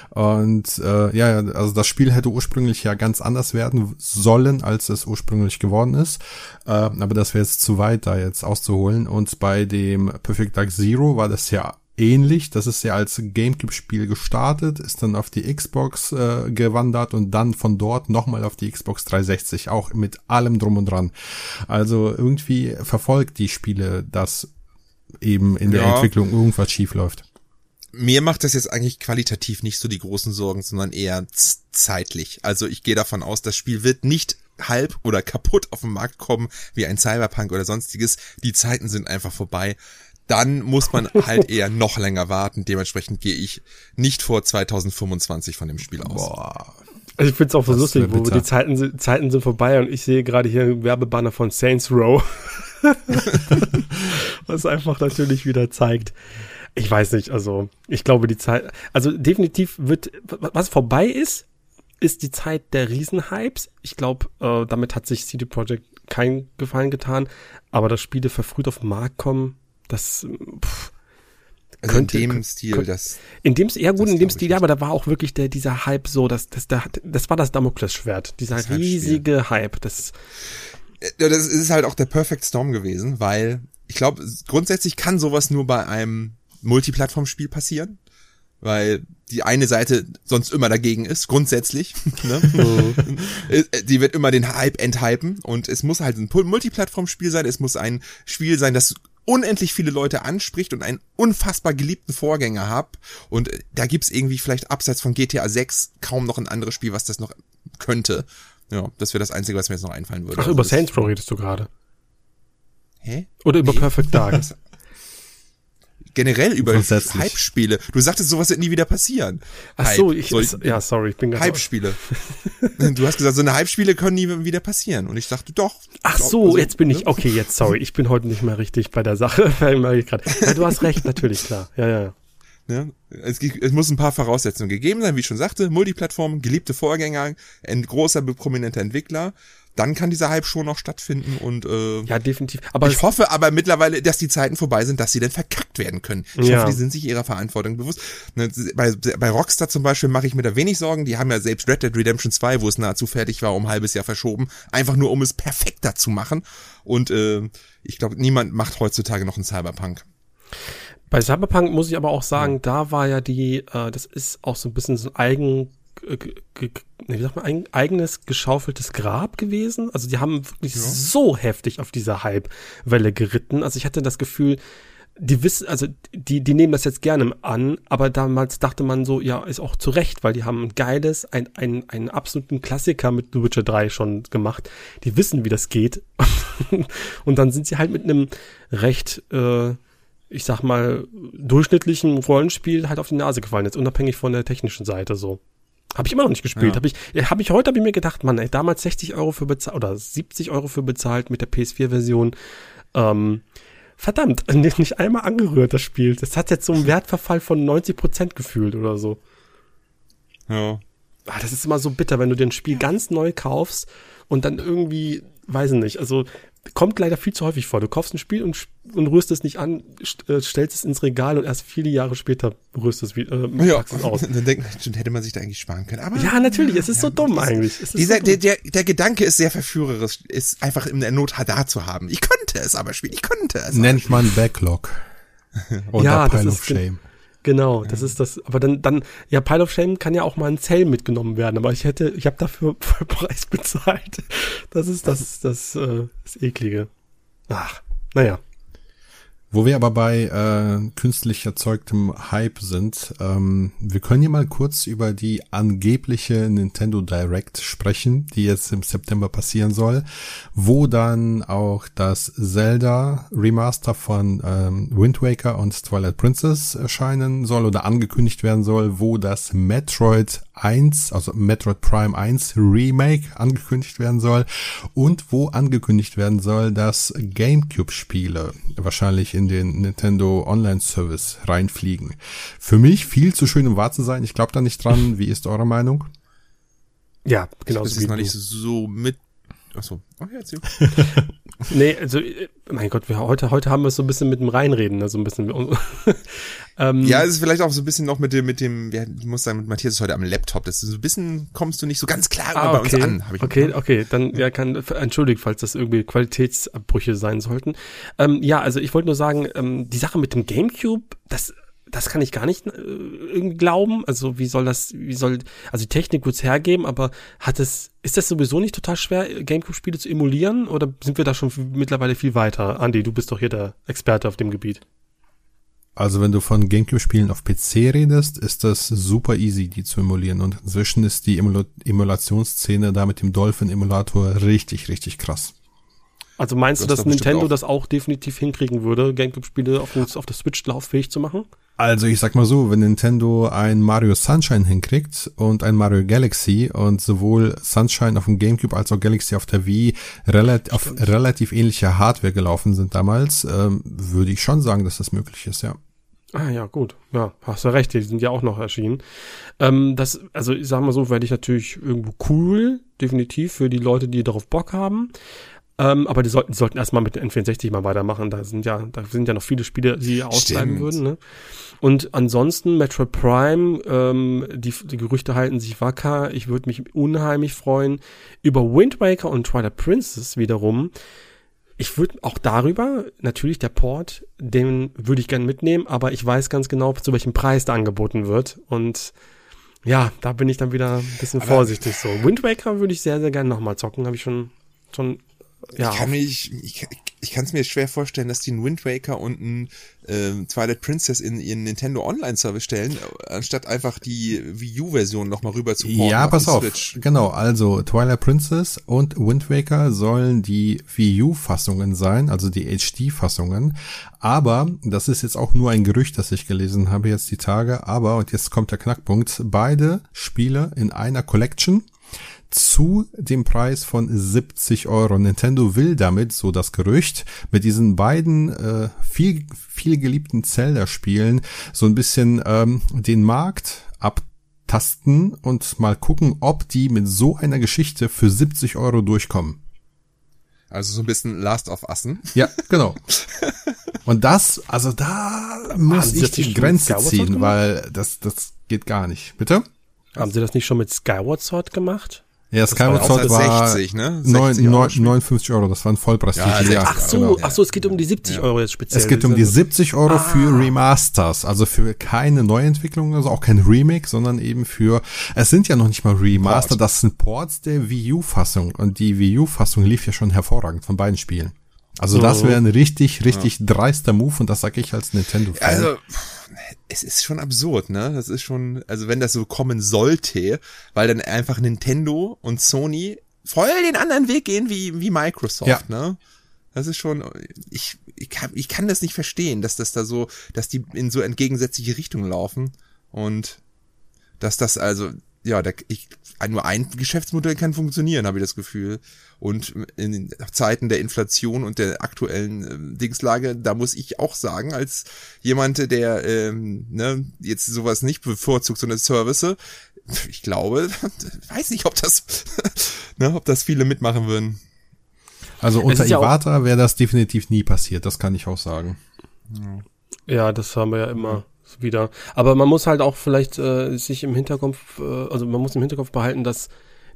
Und äh, ja, also das Spiel hätte ursprünglich ja ganz anders werden sollen, als es ursprünglich geworden ist. Äh, aber das wäre jetzt zu weit, da jetzt auszuholen. Und bei dem Perfect Dark Zero war das ja ähnlich. Das ist ja als Gamecube-Spiel gestartet, ist dann auf die Xbox äh, gewandert und dann von dort nochmal auf die Xbox 360, auch mit allem drum und dran. Also irgendwie verfolgt die Spiele, dass eben in der ja. Entwicklung irgendwas schief läuft. Mir macht das jetzt eigentlich qualitativ nicht so die großen Sorgen, sondern eher zeitlich. Also ich gehe davon aus, das Spiel wird nicht halb oder kaputt auf den Markt kommen wie ein Cyberpunk oder sonstiges. Die Zeiten sind einfach vorbei dann muss man halt eher noch länger warten. Dementsprechend gehe ich nicht vor 2025 von dem Spiel aus. Boah. Also ich finde es auch so lustig, wo die Zeiten sind, Zeiten sind vorbei und ich sehe gerade hier einen Werbebanner von Saints Row. Was einfach natürlich wieder zeigt. Ich weiß nicht, also ich glaube die Zeit, also definitiv wird, was vorbei ist, ist die Zeit der Riesenhypes. Ich glaube, äh, damit hat sich CD Projekt keinen Gefallen getan, aber dass Spiele verfrüht auf den Markt kommen, das pff, also könnte, in dem Stil, könnte, das. In dem, ja gut, in dem Stil, ja, aber da war auch wirklich der, dieser Hype so, das, das, das, das war das Damoklesschwert, dieser das riesige Hype, das. Ja, das ist halt auch der Perfect Storm gewesen, weil ich glaube, grundsätzlich kann sowas nur bei einem Multiplattform-Spiel passieren, weil die eine Seite sonst immer dagegen ist, grundsätzlich. Ne? Mhm. die wird immer den Hype enthypen und es muss halt ein Multiplattform-Spiel sein, es muss ein Spiel sein, das unendlich viele Leute anspricht und einen unfassbar geliebten Vorgänger hab. Und äh, da gibt's irgendwie vielleicht abseits von GTA 6 kaum noch ein anderes Spiel, was das noch könnte. Ja, das wäre das Einzige, was mir jetzt noch einfallen würde. Ach, über also Saints Row redest du gerade. Hä? Oder über Perfect Dark generell über Hype-Spiele. Du sagtest, sowas wird nie wieder passieren. Ach so, ich, Soll, ja, sorry, ich bin ganz Hype-Spiele. du hast gesagt, so eine Hype-Spiele können nie wieder passieren. Und ich dachte, doch. Ach so, also, jetzt bin ich, ne? okay, jetzt sorry, ich bin heute nicht mehr richtig bei der Sache. ja, du hast recht, natürlich, klar. Ja, ja. Ja, es, es muss ein paar Voraussetzungen gegeben sein, wie ich schon sagte. Multiplattform, geliebte Vorgänger, ein großer, prominenter Entwickler dann kann dieser Hype schon noch stattfinden und äh, ja definitiv. Aber ich hoffe aber mittlerweile, dass die Zeiten vorbei sind, dass sie dann verkackt werden können. Ich ja. hoffe, die sind sich ihrer Verantwortung bewusst. Ne, bei, bei Rockstar zum Beispiel mache ich mir da wenig Sorgen. Die haben ja selbst Red Dead Redemption 2, wo es nahezu fertig war, um ein halbes Jahr verschoben, einfach nur um es perfekter zu machen. Und äh, ich glaube, niemand macht heutzutage noch einen Cyberpunk. Bei Cyberpunk muss ich aber auch sagen, ja. da war ja die, äh, das ist auch so ein bisschen so ein eigen äh, wie sagt man, ein eigenes geschaufeltes Grab gewesen. Also die haben wirklich ja. so heftig auf dieser Hype-Welle geritten. Also ich hatte das Gefühl, die wissen, also die, die nehmen das jetzt gerne an, aber damals dachte man so, ja, ist auch zu Recht, weil die haben ein geiles, ein, ein, einen absoluten Klassiker mit The Witcher 3 schon gemacht. Die wissen, wie das geht. und dann sind sie halt mit einem recht, äh, ich sag mal, durchschnittlichen Rollenspiel halt auf die Nase gefallen, jetzt unabhängig von der technischen Seite so. Habe ich immer noch nicht gespielt. Ja. Habe ich, hab ich heute hab ich mir gedacht, man, ey, damals 60 Euro für bezahlt oder 70 Euro für bezahlt mit der PS4-Version. Ähm, verdammt, nicht einmal angerührt, das Spiel. Das hat jetzt so einen Wertverfall von 90 Prozent gefühlt oder so. Ja. Ah, das ist immer so bitter, wenn du den Spiel ganz neu kaufst und dann irgendwie, weiß ich nicht, also kommt leider viel zu häufig vor. Du kaufst ein Spiel und, und rührst es nicht an, äh, stellst es ins Regal und erst viele Jahre später rührst es wieder äh, ja, es aus. Dann denkt man, schon hätte man sich da eigentlich sparen können. Aber, ja, natürlich, es ist ja, so dumm eigentlich. Dieser, so dumm. Der, der, der Gedanke ist sehr verführerisch, ist einfach in der Not da zu haben. Ich könnte es aber spielen, ich könnte es. Nennt man Backlog. Oder ja, Pile of Shame. Genau, das ist das. Aber dann, dann, ja, Pile of Shame kann ja auch mal ein Zell mitgenommen werden. Aber ich hätte, ich habe dafür Preis bezahlt. Das ist das, das, äh, das eklige. Ach, naja. Wo wir aber bei äh, künstlich erzeugtem Hype sind, ähm, wir können hier mal kurz über die angebliche Nintendo Direct sprechen, die jetzt im September passieren soll, wo dann auch das Zelda Remaster von ähm, Wind Waker und Twilight Princess erscheinen soll oder angekündigt werden soll, wo das Metroid 1, also Metroid Prime 1 Remake angekündigt werden soll und wo angekündigt werden soll, dass GameCube-Spiele wahrscheinlich in den Nintendo Online Service reinfliegen. Für mich viel zu schön, um wahr zu sein. Ich glaube da nicht dran. Wie ist eure Meinung? Ja, genau. Das ist noch nicht so mit Achso, okay, erzähl. nee, also, äh, mein Gott, wir, heute, heute haben wir es so ein bisschen mit dem Reinreden, also ein bisschen. ähm, ja, es ist vielleicht auch so ein bisschen noch mit dem, mit dem, ja, ich muss sagen, mit Matthias ist heute am Laptop, das ist so ein bisschen, kommst du nicht so ganz klar ah, bei okay. uns an. Hab ich okay, okay, dann, ja, kann, entschuldigt, falls das irgendwie Qualitätsabbrüche sein sollten. Ähm, ja, also ich wollte nur sagen, ähm, die Sache mit dem Gamecube, das das kann ich gar nicht äh, irgendwie glauben. Also wie soll das, wie soll, also die Technik wird's hergeben, aber hat es, ist das sowieso nicht total schwer, Gamecube-Spiele zu emulieren oder sind wir da schon mittlerweile viel weiter? Andi, du bist doch hier der Experte auf dem Gebiet. Also wenn du von Gamecube-Spielen auf PC redest, ist das super easy, die zu emulieren. Und inzwischen ist die Emul Emulationsszene da mit dem Dolphin-Emulator richtig, richtig krass. Also meinst du, dass Nintendo das auch definitiv hinkriegen würde, Gamecube-Spiele auf, auf der Switch lauffähig zu machen? Also ich sag mal so, wenn Nintendo ein Mario Sunshine hinkriegt und ein Mario Galaxy und sowohl Sunshine auf dem GameCube als auch Galaxy auf der Wii relativ, auf relativ ähnliche Hardware gelaufen sind damals, ähm, würde ich schon sagen, dass das möglich ist, ja. Ah ja, gut. Ja, hast du recht, die sind ja auch noch erschienen. Ähm, das, also ich sag mal so, werde ich natürlich irgendwo cool, definitiv, für die Leute, die darauf Bock haben. Ähm, aber die sollten, die sollten erstmal mit den N64 mal weitermachen. Da sind ja, da sind ja noch viele Spiele, die ausbleiben würden. Ne? Und ansonsten Metroid Prime, ähm, die, die Gerüchte halten sich wacker. Ich würde mich unheimlich freuen über Wind Waker und Twilight Princess wiederum. Ich würde auch darüber, natürlich der Port, den würde ich gerne mitnehmen, aber ich weiß ganz genau, zu welchem Preis da angeboten wird. Und ja, da bin ich dann wieder ein bisschen aber vorsichtig so. Wind Waker würde ich sehr, sehr gerne nochmal zocken, habe ich schon, schon ja, ich kann mich, ich, ich kann es mir schwer vorstellen, dass die einen Wind Waker und ein äh, Twilight Princess in ihren Nintendo Online Service stellen, anstatt einfach die Wii U Version nochmal rüber zu porten. Ja, pass auf. Switch. Genau, also Twilight Princess und Wind Waker sollen die Wii U Fassungen sein, also die HD Fassungen. Aber das ist jetzt auch nur ein Gerücht, das ich gelesen habe jetzt die Tage. Aber und jetzt kommt der Knackpunkt: Beide Spiele in einer Collection zu dem Preis von 70 Euro. Nintendo will damit, so das Gerücht, mit diesen beiden äh, viel, viel geliebten Zelda-Spielen so ein bisschen ähm, den Markt abtasten und mal gucken, ob die mit so einer Geschichte für 70 Euro durchkommen. Also so ein bisschen Last of Usen. Ja, genau. Und das, also da muss ich die Grenze ziehen, weil das, das geht gar nicht. Bitte? Haben Sie das nicht schon mit Skyward Sword gemacht? Ja, Skyward Sword war 60, ne? 9, 60 Euro 9, Spiel. 59 Euro, das war ein Vollpreistitel. Ja, Ja, Ach so, genau. ach so, es geht um die 70 Euro jetzt speziell. Es geht um die 70 Euro für Remasters, also für keine Neuentwicklung, also auch kein Remake, sondern eben für, es sind ja noch nicht mal Remaster, Port. das sind Ports der Wii U-Fassung und die Wii U-Fassung lief ja schon hervorragend von beiden Spielen. Also das wäre ein richtig, richtig dreister Move und das sage ich als Nintendo-Fan. Also, es ist schon absurd, ne? Das ist schon, also wenn das so kommen sollte, weil dann einfach Nintendo und Sony voll den anderen Weg gehen wie, wie Microsoft, Ja. ne? Das ist schon, ich, ich, kann, ich kann das nicht verstehen, dass das da so, dass die in so entgegensätzliche Richtungen laufen und dass das also, ja, da, ich, nur ein Geschäftsmodell kann funktionieren, habe ich das Gefühl. Und in den Zeiten der Inflation und der aktuellen ähm, Dingslage, da muss ich auch sagen, als jemand, der ähm, ne, jetzt sowas nicht bevorzugt, so eine Service, ich glaube, weiß nicht, ob das, ne, ob das viele mitmachen würden. Also unter ja Iwata wäre das definitiv nie passiert, das kann ich auch sagen. Ja, das haben wir ja immer wieder. Aber man muss halt auch vielleicht äh, sich im Hinterkopf, äh, also man muss im Hinterkopf behalten, dass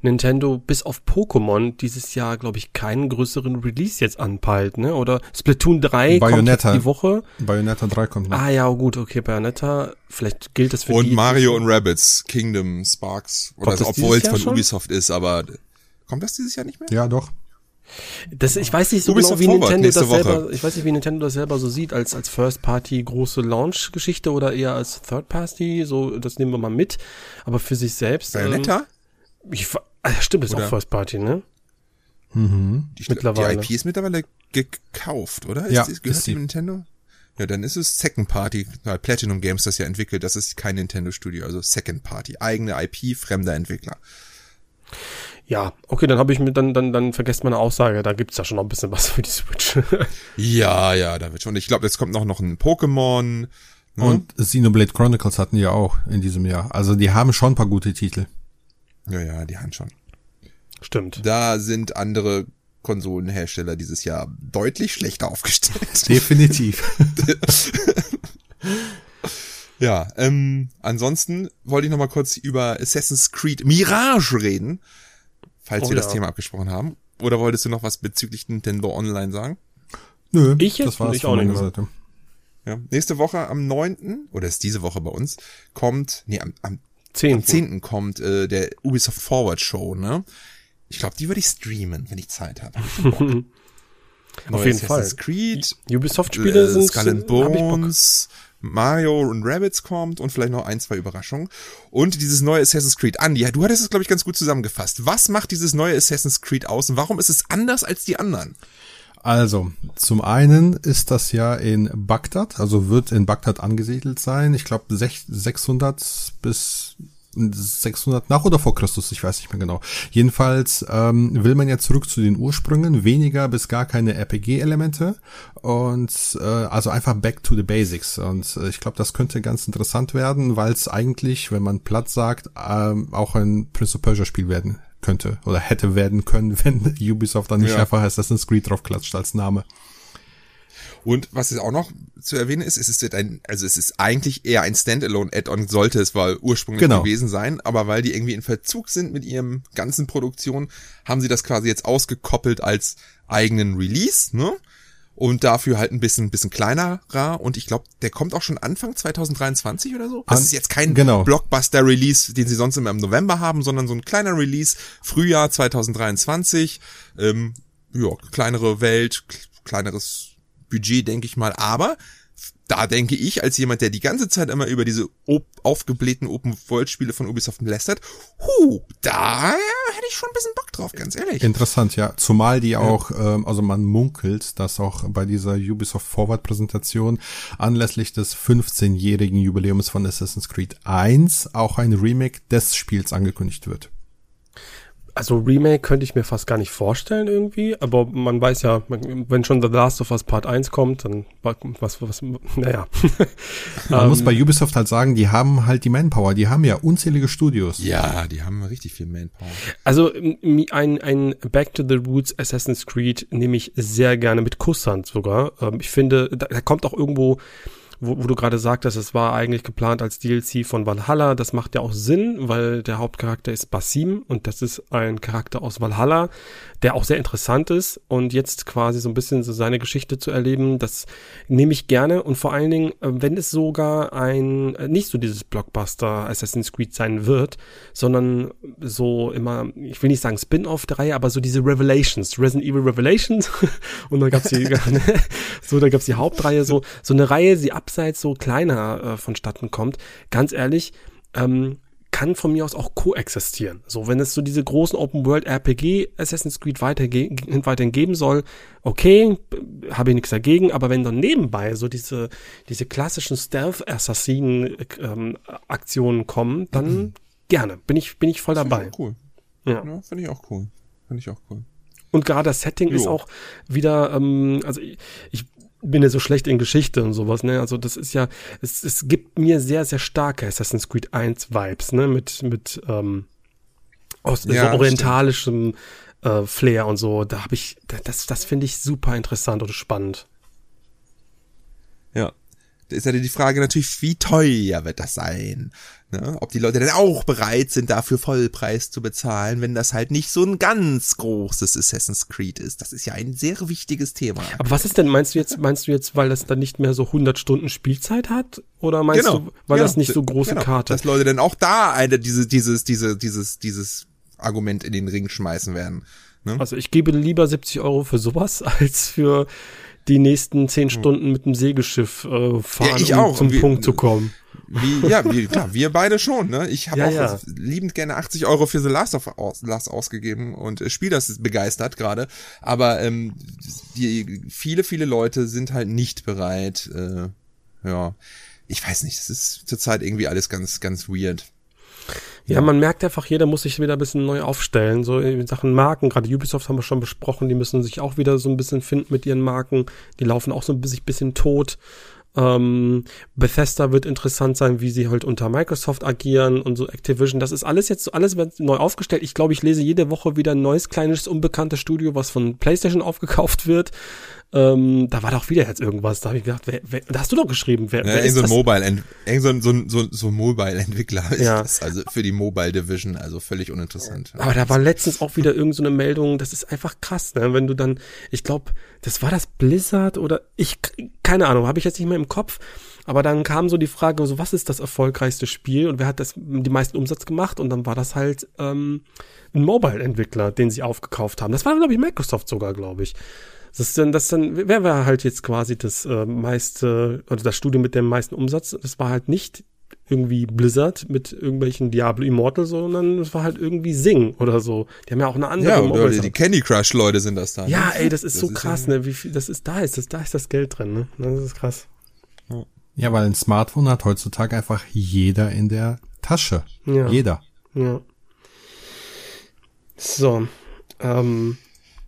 Nintendo bis auf Pokémon dieses Jahr, glaube ich, keinen größeren Release jetzt anpeilt, ne? Oder Splatoon 3 kommt Bayonetta. jetzt die Woche. Bayonetta 3 kommt noch. Ah ja, gut, okay, Bayonetta. Vielleicht gilt das für Und die. Mario und Rabbids, Kingdom, Sparks, oder Kommt das obwohl es von schon? Ubisoft ist, aber kommt das dieses Jahr nicht mehr? Ja, doch. Das, ich weiß nicht so genau, wie Forward Nintendo das Woche. selber, ich weiß nicht, wie Nintendo das selber so sieht, als, als First Party große Launch-Geschichte oder eher als Third Party, so, das nehmen wir mal mit. Aber für sich selbst. Bayonetta? Ähm, ich, ah, stimmt, ist Oder- auch First Party, ne? Ich glaub, mittlerweile. Die IP ist mittlerweile gekauft, oder? Ja, ist, die- gehört ist die. Nintendo? Ja, dann ist es Second Party, weil Platinum Games das ja entwickelt, das ist kein Nintendo Studio, also Second Party, eigene IP, fremder Entwickler. Ja, okay, dann habe ich mir, dann, dann, dann vergesst meine Aussage, da gibt's ja schon noch ein bisschen was für die Switch. Ja, ja, da wird schon. Ich glaube, jetzt kommt noch, noch ein Pokémon. Ne? Und Xenoblade Chronicles hatten die ja auch in diesem Jahr. Also die haben schon ein paar gute Titel. Ja, ja, die haben schon. Stimmt. Da sind andere Konsolenhersteller dieses Jahr deutlich schlechter aufgestellt. Definitiv. Ja, ähm, ansonsten wollte ich noch mal kurz über Assassin's Creed Mirage reden, falls Oh wir das ja. Thema abgesprochen haben. Oder wolltest du noch was bezüglich Nintendo Online sagen? Nö, Ich jetzt das war's nicht, von auch nicht. Seite. Ja. Nächste Woche am 9., oder ist diese Woche bei uns, kommt, nee, am, am, Zehn. am 10. kommt äh, der Ubisoft Forward Show, ne? Ich glaube, die würde ich streamen, wenn ich Zeit habe. Hab. Neue jeden Assassin's Fall. Creed, Ubisoft-Spiele äh, sind, Skull and. Bones, Mario und Rabbits kommt und vielleicht noch ein, zwei Überraschungen. Und dieses neue Assassin's Creed. Andi, du hattest es, glaube ich, ganz gut zusammengefasst. Was macht dieses neue Assassin's Creed aus und warum ist es anders als die anderen? Also, zum einen ist das ja in Bagdad, also wird in Bagdad angesiedelt sein. Ich glaube 600 bis 600 nach oder vor Christus, ich weiß nicht mehr genau. Jedenfalls ähm, will man ja zurück zu den Ursprüngen, weniger bis gar keine RPG-Elemente und äh, also einfach back to the basics. Und äh, ich glaube, das könnte ganz interessant werden, weil es eigentlich, wenn man platt sagt, ähm, auch ein Prince of Persia Spiel werden könnte oder hätte werden können, wenn Ubisoft dann nicht Ja. einfach Assassin's Creed drauf klatscht als Name. Und was jetzt auch noch zu erwähnen ist, es ist jetzt ein, also es ist eigentlich eher ein Standalone-Add-on, sollte es wohl ursprünglich Genau. gewesen sein, aber weil die irgendwie in Verzug sind mit ihrem ganzen Produktion, haben sie das quasi jetzt ausgekoppelt als eigenen Release, ne? Und dafür halt ein bisschen, bisschen kleinerer. Und ich glaube, der kommt auch schon Anfang 2023 oder so. Das An- ist jetzt kein genau. Blockbuster-Release, den sie sonst immer im November haben, sondern so ein kleiner Release, Frühjahr 2023. Ähm, ja, kleinere Welt, kleineres Budget, denke ich mal. Aber da denke ich, als jemand, der die ganze Zeit immer über diese aufgeblähten Open-World-Spiele von Ubisoft lästert, hu, da hätte ich schon ein bisschen Bock drauf, ganz ehrlich. Interessant, ja. Zumal die auch, ähm, also man munkelt, dass auch bei dieser Ubisoft Forward Präsentation anlässlich des 15-jährigen Jubiläums von Assassin's Creed 1 auch ein Remake des Spiels angekündigt wird. Also Remake könnte ich mir fast gar nicht vorstellen irgendwie, aber man weiß ja, wenn schon The Last of Us Part 1 kommt, dann was, was, naja. Man Ähm, muss bei Ubisoft halt sagen, die haben halt die Manpower, die haben ja unzählige Studios. Ja, die haben richtig viel Manpower. Also ein, ein Back to the Roots Assassin's Creed nehme ich sehr gerne mit Kusshand sogar. Ähm, ich finde, da kommt auch irgendwo wo, wo du gerade sagtest, es war eigentlich geplant als DLC von Valhalla. Das macht ja auch Sinn, weil der Hauptcharakter ist Basim und das ist ein Charakter aus Valhalla, der auch sehr interessant ist und jetzt quasi so ein bisschen so seine Geschichte zu erleben, das nehme ich gerne und vor allen Dingen, äh, wenn es sogar ein, äh, nicht so dieses Blockbuster Assassin's Creed sein wird, sondern so immer, ich will nicht sagen Spin-off der Reihe, aber so diese Revelations, Resident Evil Revelations und dann gab's die, so, da gab's die Hauptreihe, so, so eine Reihe, die abseits so kleiner äh, vonstatten kommt. Ganz ehrlich, ähm, kann von mir aus auch koexistieren. So, wenn es so diese großen Open World RPG Assassin's Creed weiterge weiterhin geben soll, okay, habe ich nichts dagegen, aber wenn dann nebenbei so diese, diese klassischen Stealth-Assassinen ähm, Aktionen kommen, dann mhm. gerne. Bin ich, bin ich voll dabei. Ich cool. Ja, ja finde ich auch cool. Finde ich auch cool. Und gerade das Setting jo. ist auch wieder, ähm, also ich, ich bin ja so schlecht in Geschichte und sowas, ne? Also das ist ja, es, es gibt mir sehr, sehr starke Assassin's Creed 1 Vibes, ne? Mit, mit ähm, aus ja, so orientalischem äh, Flair und so. Da habe ich, das, das finde ich super interessant und spannend. Ja. Da ist ja die Frage natürlich, wie teuer wird das sein? Ne? Ob die Leute denn auch bereit sind, dafür Vollpreis zu bezahlen, wenn das halt nicht so ein ganz großes Assassin's Creed ist. Das ist ja ein sehr wichtiges Thema. Aber was ist denn, meinst du jetzt, meinst du jetzt, weil das dann nicht mehr so 100 Stunden Spielzeit hat? Oder meinst genau. du, weil genau. das nicht so große genau. Karte? Dass Leute denn auch da eine, diese, dieses, diese, dieses, dieses Argument in den Ring schmeißen werden. Ne? Also ich gebe lieber 70 Euro für sowas als für die nächsten zehn hm. Stunden mit dem Segelschiff äh, fahren, ja, um zum wie, Punkt zu kommen. Wie, ja, wie, klar, wir beide schon, ne? Ich habe ja, auch ja. liebend gerne 80 Euro für The Last of Us ausgegeben und äh, Spiel das ist begeistert gerade. Aber ähm, die, viele, viele Leute sind halt nicht bereit. Äh, ja, ich weiß nicht, es ist zurzeit irgendwie alles ganz, ganz weird. Ja, man merkt einfach, jeder muss sich wieder ein bisschen neu aufstellen. So in Sachen Marken, gerade Ubisoft haben wir schon besprochen, die müssen sich auch wieder so ein bisschen finden mit ihren Marken. Die laufen auch so ein bisschen, bisschen tot. Ähm, Bethesda wird interessant sein, wie sie halt unter Microsoft agieren und so Activision. Das ist alles jetzt, alles wird neu aufgestellt. Ich glaube, ich lese jede Woche wieder ein neues, kleines, unbekanntes Studio, was von PlayStation aufgekauft wird. Ähm, da war doch wieder jetzt irgendwas. Da habe ich gedacht, wer, wer, da hast du doch geschrieben, wer, ja, wer ist so ein Mobile, so, so, so, so Mobile-Entwickler ist ja. das, also für die Mobile Division, also völlig uninteressant. Aber da war letztens auch wieder irgend so eine Meldung, das ist einfach krass, ne? wenn du dann, ich glaube, das war das Blizzard oder ich, keine Ahnung, habe ich jetzt nicht mehr im Kopf. Aber dann kam so die Frage, so was ist das erfolgreichste Spiel und wer hat das die meisten Umsatz gemacht? Und dann war das halt ähm, ein Mobile-Entwickler, den sie aufgekauft haben. Das war, glaube ich, Microsoft sogar, glaube ich. Das ist dann, das dann, wer war halt jetzt quasi das äh, meiste, oder das Studio mit dem meisten Umsatz? Das war halt nicht irgendwie Blizzard mit irgendwelchen Diablo Immortal, sondern es war halt irgendwie Sing oder so. Die haben ja auch eine andere Ja, oder die, die Candy Crush Leute sind das da. Ja, ne? ey, das ist das so ist krass, ne? Wie viel, das ist da ist, das, da ist das Geld drin, ne? Das ist krass. Ja, weil ein Smartphone hat heutzutage einfach jeder in der Tasche. Ja. Jeder. Ja. So. Ähm,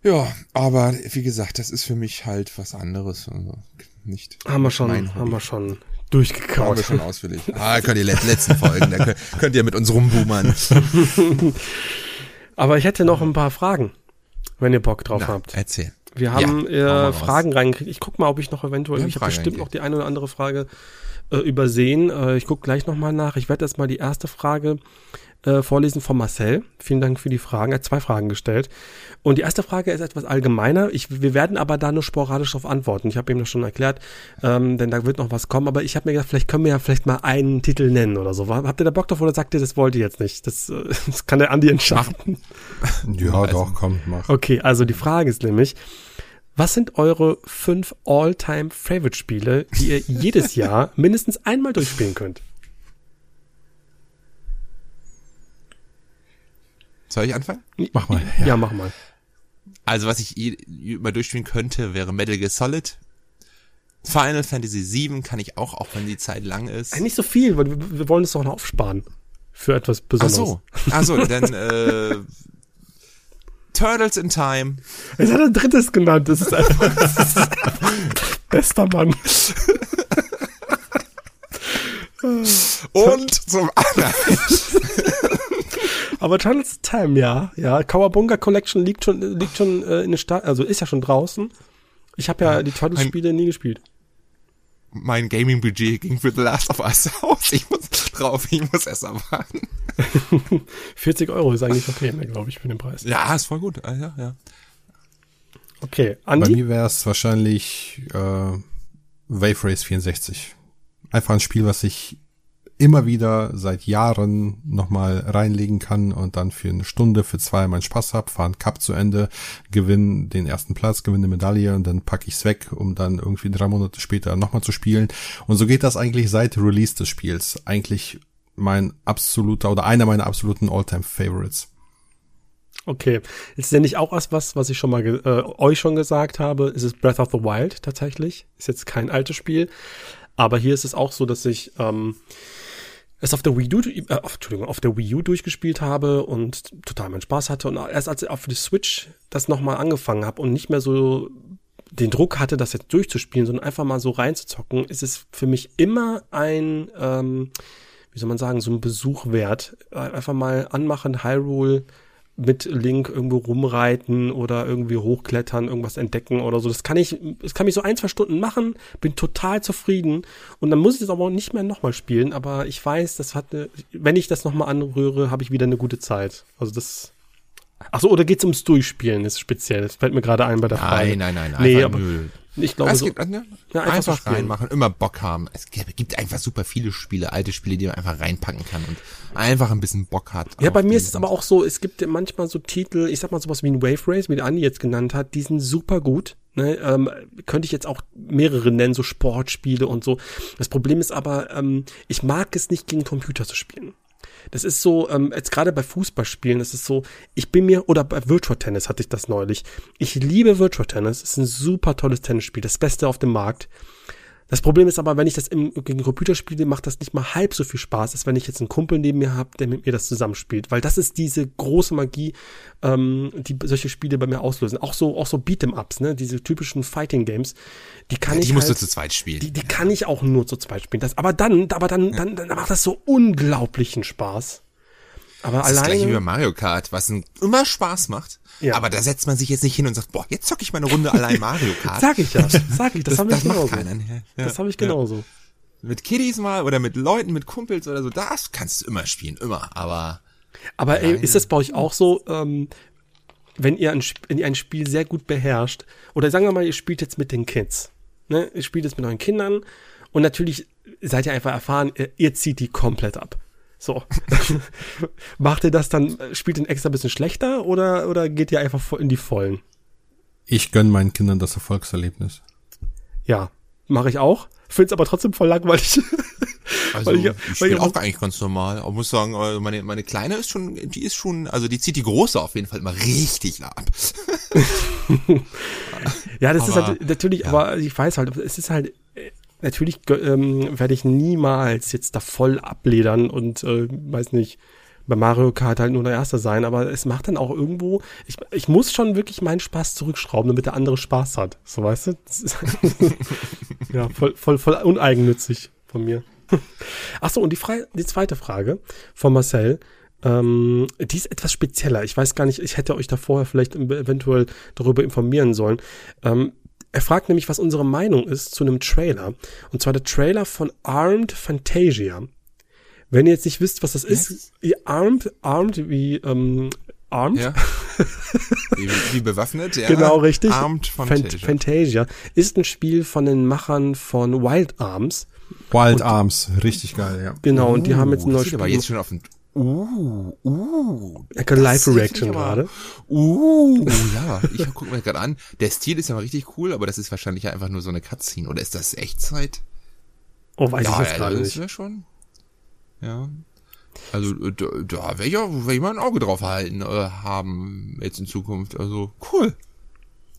ja, aber wie gesagt, das ist für mich halt was anderes. Also nicht. Haben wir schon, haben wir schon durchgekaut. Haben wir schon ausführlich. Ah, könnt ihr letzten Folgen, da könnt, könnt ihr mit uns rumboomern. aber ich hätte noch ein paar Fragen, wenn ihr Bock drauf Na, habt. Erzähl. Wir haben ja, äh, Fragen reingekriegt. Ich guck mal, ob ich noch eventuell, ich habe bestimmt noch die eine oder andere Frage äh, übersehen. Äh, ich guck gleich nochmal nach. Ich werde erstmal die erste Frage äh, vorlesen von Marcel. Vielen Dank für die Fragen. Er hat zwei Fragen gestellt. Und die erste Frage ist etwas allgemeiner. Ich, wir werden aber da nur sporadisch darauf antworten. Ich habe ihm das schon erklärt, ähm, denn da wird noch was kommen. Aber ich habe mir gedacht, vielleicht können wir ja vielleicht mal einen Titel nennen oder so. Habt ihr da Bock drauf oder sagt ihr, das wollt ihr jetzt nicht? Das, äh, das kann der Andi entscheiden. Ja, doch, komm, mach. Okay, also die Frage ist nämlich, was sind eure fünf All-Time-Favorite-Spiele, die ihr jedes Jahr mindestens einmal durchspielen könnt? Soll ich anfangen? Mach mal. Ja, ja mach mal. Also was ich immer durchspielen könnte, wäre Metal Gear Solid. Final Fantasy VII kann ich auch, auch wenn die Zeit lang ist. Ja, nicht so viel, weil wir, wir wollen es doch noch aufsparen. Für etwas Besonderes. Ach so, ach so dann äh, Turtles in Time. Es hat ein drittes genannt. Das ist einfach, das ist einfach bester Mann. Und zum anderen. Aber Turtles Time, ja. Ja, Kawabunga Collection liegt schon, liegt schon äh, in der Stadt, also ist ja schon draußen. Ich habe ja die Turtles-Spiele nie gespielt. mein Gaming-Budget ging für The Last of Us aus. Ich muss drauf, ich muss erst erwarten. 40 Euro ist eigentlich okay, ne, glaube ich, für den Preis. Ja, ist voll gut. Ja, ja. Okay, Bei Andi? mir wäre es wahrscheinlich äh, Wave Race 64. Einfach ein Spiel, was ich immer wieder seit Jahren nochmal reinlegen kann und dann für eine Stunde, für zwei meinen Spaß hab, fahre einen Cup zu Ende, gewinne den ersten Platz, gewinne eine Medaille und dann packe ich's weg, um dann irgendwie drei Monate später nochmal zu spielen. Und so geht das eigentlich seit Release des Spiels. Eigentlich mein absoluter oder einer meiner absoluten All-Time-Favorites. Okay, jetzt nenne ich auch was, was, ich schon mal äh, euch schon gesagt habe. Es ist Breath of the Wild tatsächlich. Ist jetzt kein altes Spiel, aber hier ist es auch so, dass ich ähm, es auf der Wii U, äh, auf, Entschuldigung, auf der Wii U durchgespielt habe und total meinen Spaß hatte und erst als ich auf die Switch das nochmal angefangen habe und nicht mehr so den Druck hatte, das jetzt durchzuspielen, sondern einfach mal so reinzuzocken, ist es für mich immer ein, ähm, wie soll man sagen, so ein Besuch wert. Einfach mal anmachen, Hyrule mit Link irgendwo rumreiten oder irgendwie hochklettern, irgendwas entdecken oder so. Das kann ich, das kann ich so ein, zwei Stunden machen, bin total zufrieden und dann muss ich das aber auch nicht mehr nochmal spielen, aber ich weiß, das hat eine, wenn ich das nochmal anrühre, habe ich wieder eine gute Zeit. Also das, ach so, oder geht's ums Durchspielen, ist speziell. Das fällt mir gerade ein bei der Frage. Nein, nein, nein. Nee, einfach aber nö. ich glaube es so, gibt, ne? Ja, einfach so einfach spielen. reinmachen, immer Bock haben. Es gibt, einfach super viele Spiele, alte Spiele, die man einfach reinpacken kann und einfach ein bisschen Bock hat. Ja, bei mir ist es aber auch so, es gibt manchmal so Titel, ich sag mal sowas wie ein Wave Race, wie der Andi jetzt genannt hat, die sind super gut. Ne? Ähm, könnte ich jetzt auch mehrere nennen, so Sportspiele und so. Das Problem ist aber, ähm, ich mag es nicht gegen Computer zu spielen. Das ist so, ähm, jetzt gerade bei Fußballspielen, das ist so, ich bin mir, oder bei Virtual Tennis hatte ich das neulich. Ich liebe Virtual Tennis, es ist ein super tolles Tennisspiel, das Beste auf dem Markt. Das Problem ist aber, wenn ich das im, gegen Computer spiele, macht das nicht mal halb so viel Spaß, als wenn ich jetzt einen Kumpel neben mir habe, der mit mir das zusammenspielt. Weil das ist diese große Magie, ähm, die solche Spiele bei mir auslösen. Auch so, auch so Beat'em-Ups, ne? Diese typischen Fighting-Games. Die kann Ja, ich die musst halt, du zu zweit spielen. die, die kann ich auch nur zu zweit spielen. Das, aber dann, aber dann, dann, dann macht das so unglaublichen Spaß. Aber Das ist gleich wie bei alleine, Mario Kart, was immer Spaß macht. Ja. Aber da setzt man sich jetzt nicht hin und sagt, boah, jetzt zocke ich mal eine Runde allein Mario Kart. sag ich ja, sag ich, das, das, habe das ich macht genauso. keiner. Ja, Das habe ich ja. genauso. Mit Kiddies mal oder mit Leuten, mit Kumpels oder so, das kannst du immer spielen, immer. Aber Aber ey, Alleine. ist das bei euch auch so, ähm, wenn ihr, ein, wenn ihr ein Spiel sehr gut beherrscht, oder sagen wir mal, ihr spielt jetzt mit den Kids, ne? Ihr spielt jetzt mit euren Kindern und natürlich seid ihr einfach erfahren, ihr, ihr zieht die komplett ab. So. Macht ihr das dann, spielt ihr extra ein bisschen schlechter oder, oder geht ihr einfach in die Vollen? Ich gönn meinen Kindern das Erfolgserlebnis. Ja, mache ich auch. Find's aber trotzdem voll langweilig. Also Weil ich, ich- weil ich auch auch- eigentlich ganz normal. Aber muss sagen, äh, meine, meine Kleine ist schon, die ist schon, also die zieht die Große auf jeden Fall immer richtig ab. Ja, das ist Aber, halt natürlich, aber ich weiß halt, es ist halt, natürlich ähm, werde ich niemals jetzt da voll abledern und äh, weiß nicht, bei Mario Kart halt nur der Erste sein, aber es macht dann auch irgendwo, ich, ich muss schon wirklich meinen Spaß zurückschrauben, damit der andere Spaß hat. So weißt du? Ja, voll, voll, voll uneigennützig von mir. Ach so, und die, Frage, die zweite Frage von Marcel, ähm, die ist etwas spezieller. Ich weiß gar nicht, ich hätte euch da vorher vielleicht eventuell darüber informieren sollen. Ähm, er fragt nämlich, was unsere Meinung ist zu einem Trailer. Und zwar der Trailer von Armed Fantasia. Wenn ihr jetzt nicht wisst, was das ist, ihr Armed, Armed wie ähm, Armed, Ja. Wie, wie bewaffnet, ja. genau richtig. Armed Fan- Fantasia. Fantasia ist ein Spiel von den Machern von Wild Arms. Wild Arms, richtig geil, ja. Genau, und die haben jetzt ein Uh, neues sieht aber Spiel. jetzt schon auf dem, uh, uh. Das Live-Reaction gerade. Uh, ja, ich gucke mir gerade an. Der Stil ist ja mal richtig cool, aber das ist wahrscheinlich einfach nur so eine Cutscene. Oder ist das Echtzeit? Oh, weiß ich ja, jetzt ja, gerade das nicht. wäre schon. Ja. Also äh, da, da wäre ich ja, wär ich mal ein Auge drauf halten äh, haben jetzt in Zukunft. Also cool.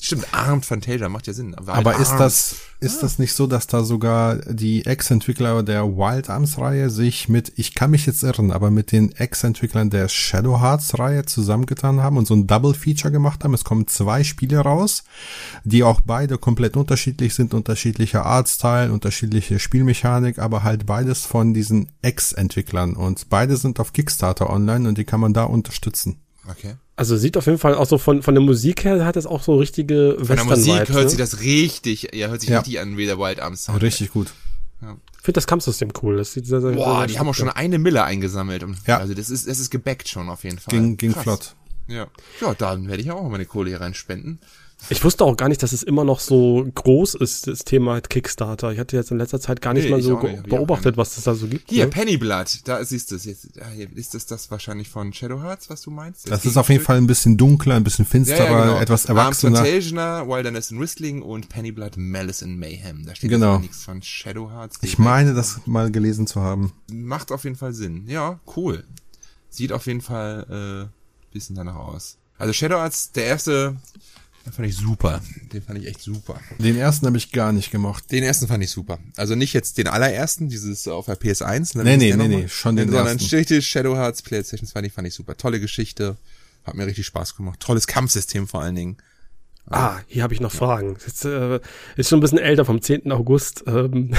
Stimmt, Armed Fantasia macht ja Sinn. Wild Aber ist Arms. das, ist das nicht so, dass da sogar die Ex-Entwickler der Wild Arms-Reihe sich mit, ich kann mich jetzt irren, aber mit den Ex-Entwicklern der Shadow Hearts-Reihe zusammengetan haben und so ein Double-Feature gemacht haben? Es kommen zwei Spiele raus, die auch beide komplett unterschiedlich sind, unterschiedlicher Artstyle, unterschiedliche Spielmechanik, aber halt beides von diesen Ex-Entwicklern und beide sind auf Kickstarter online und die kann man da unterstützen. Okay. Also sieht auf jeden Fall auch so von, von der Musik her hat es auch so richtige Von der Western Musik hört ne? sich das richtig, ja, hört sich Ja. richtig an wie der Wild Arms Sound. Richtig gut. Ich finde das Kampfsystem cool. Das sieht sehr, sehr Boah, sehr die haben auch schon eine Mille eingesammelt. Und Ja. Also das ist, das ist gebackt schon auf jeden Fall. Ging, ging Krass. flott. Ja. Ja, dann werde ich auch meine Kohle hier reinspenden. Ich wusste auch gar nicht, dass es immer noch so groß ist, das Thema Kickstarter. Ich hatte jetzt in letzter Zeit gar nicht Nee, mal so nicht. Beobachtet, was es da so gibt. Hier, ne? Pennyblood, da siehst du es jetzt. Ist das das wahrscheinlich von Shadow Hearts, was du meinst? Das ist auf jeden Fall ein bisschen dunkler, ein bisschen finsterer, etwas erwachsener. Arms Fantasia, Wilderness and Whistling und Pennyblood, Malice and Mayhem. Da steht Genau. nichts von Shadow Hearts. Ich meine, das mal gelesen zu haben. Macht auf jeden Fall Sinn. Ja, cool. Sieht auf jeden Fall äh, bisschen danach aus. Also Shadow Hearts, der erste, den fand ich super. Den fand ich echt super. Den ersten habe ich gar nicht gemocht. Den ersten fand ich super. Also nicht jetzt den allerersten, dieses auf der PS1. ne, Nee, nee, nee, nee, schon den Sondern ersten. richtig Shadow Hearts PlayStation 2, die fand ich super. Tolle Geschichte. Hat mir richtig Spaß gemacht. Tolles Kampfsystem vor allen Dingen. Ah, hier habe ich noch Fragen. Jetzt, äh, ist schon ein bisschen älter, vom 10. August. Ähm,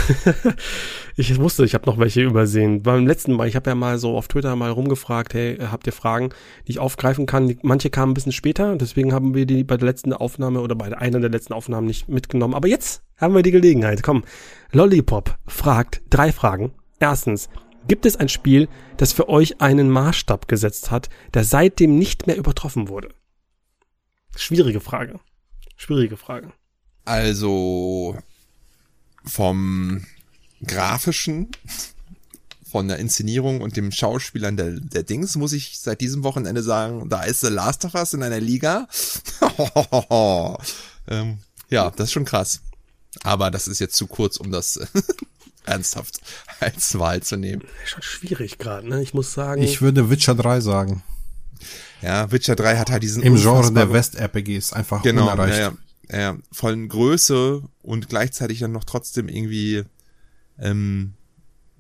ich wusste, ich habe noch welche übersehen. Beim letzten Mal, ich habe ja mal so auf Twitter mal rumgefragt, hey, habt ihr Fragen, die ich aufgreifen kann? Manche kamen ein bisschen später, deswegen haben wir die bei der letzten Aufnahme oder bei einer der letzten Aufnahmen nicht mitgenommen. Aber jetzt haben wir die Gelegenheit. Komm, Lollipop fragt drei Fragen. Erstens, gibt es ein Spiel, das für euch einen Maßstab gesetzt hat, der seitdem nicht mehr übertroffen wurde? Schwierige Frage. Schwierige Frage. Also vom grafischen, von der Inszenierung und dem Schauspielern der, der Dings muss ich seit diesem Wochenende sagen, da ist The Last of Us in einer Liga. ähm, ja, das ist schon krass. Aber das ist jetzt zu kurz, um das ernsthaft als Wahl zu nehmen. Schon schwierig gerade, ne? Ich muss sagen. Ich würde Witcher 3 sagen. Ja, Witcher 3 hat halt diesen Im Genre der West-RPGs einfach genau, unerreicht. ja, ja, ja, von Größe und gleichzeitig dann noch trotzdem irgendwie ähm,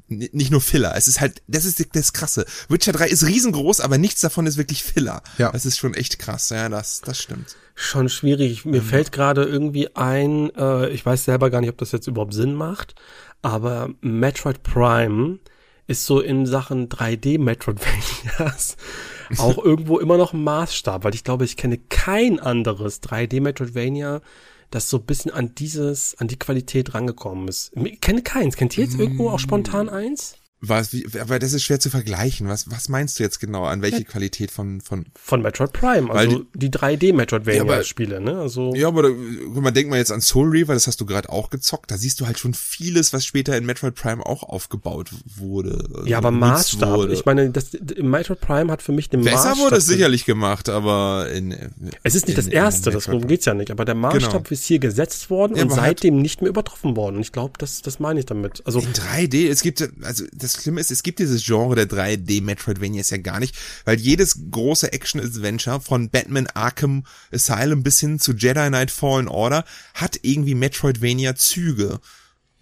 nicht nur Filler. Es ist halt, das ist das Krasse. Witcher 3 ist riesengroß, aber nichts davon ist wirklich Filler. Ja. Das ist schon echt krass. Ja, das, das stimmt. Schon schwierig. Mir fällt gerade irgendwie ein, äh, ich weiß selber gar nicht, ob das jetzt überhaupt Sinn macht, aber Metroid Prime ist so in Sachen 3D-Metroidvanias auch irgendwo immer noch ein Maßstab, weil ich glaube, ich kenne kein anderes 3D-Metroidvania, das so ein bisschen an dieses, an die Qualität rangekommen ist. Ich kenne keins. Kennt ihr jetzt irgendwo auch spontan eins? Was, wie, aber das ist schwer zu vergleichen. Was, was meinst du jetzt genau? An welche Qualität von, von, Von Metroid Prime, also die, Ja, aber- 3D-Metroidvania-Spiele, ne? Also Ja, aber guck mal, denk mal jetzt an Soul Reaver, das hast du gerade auch gezockt. Da siehst du halt schon vieles, was später in Metroid Prime auch aufgebaut wurde. also Ja, aber Maßstab. wurde. Ich meine, das, Metroid Prime hat für mich den Besser Maßstab. wurde es sicherlich gemacht, aber in, Es ist nicht in, das erste, das darum geht's ja nicht, aber der Maßstab Genau. ist hier gesetzt worden Ja, und seitdem nicht mehr übertroffen worden. Und ich glaube, das, das meine ich damit. Also, In 3D, es gibt, also das Schlimme ist, es gibt dieses Genre der 3D Metroidvanias ja gar nicht, weil jedes große Action-Adventure von Batman Arkham Asylum bis hin zu Jedi Knight Fallen Order hat irgendwie Metroidvania-Züge.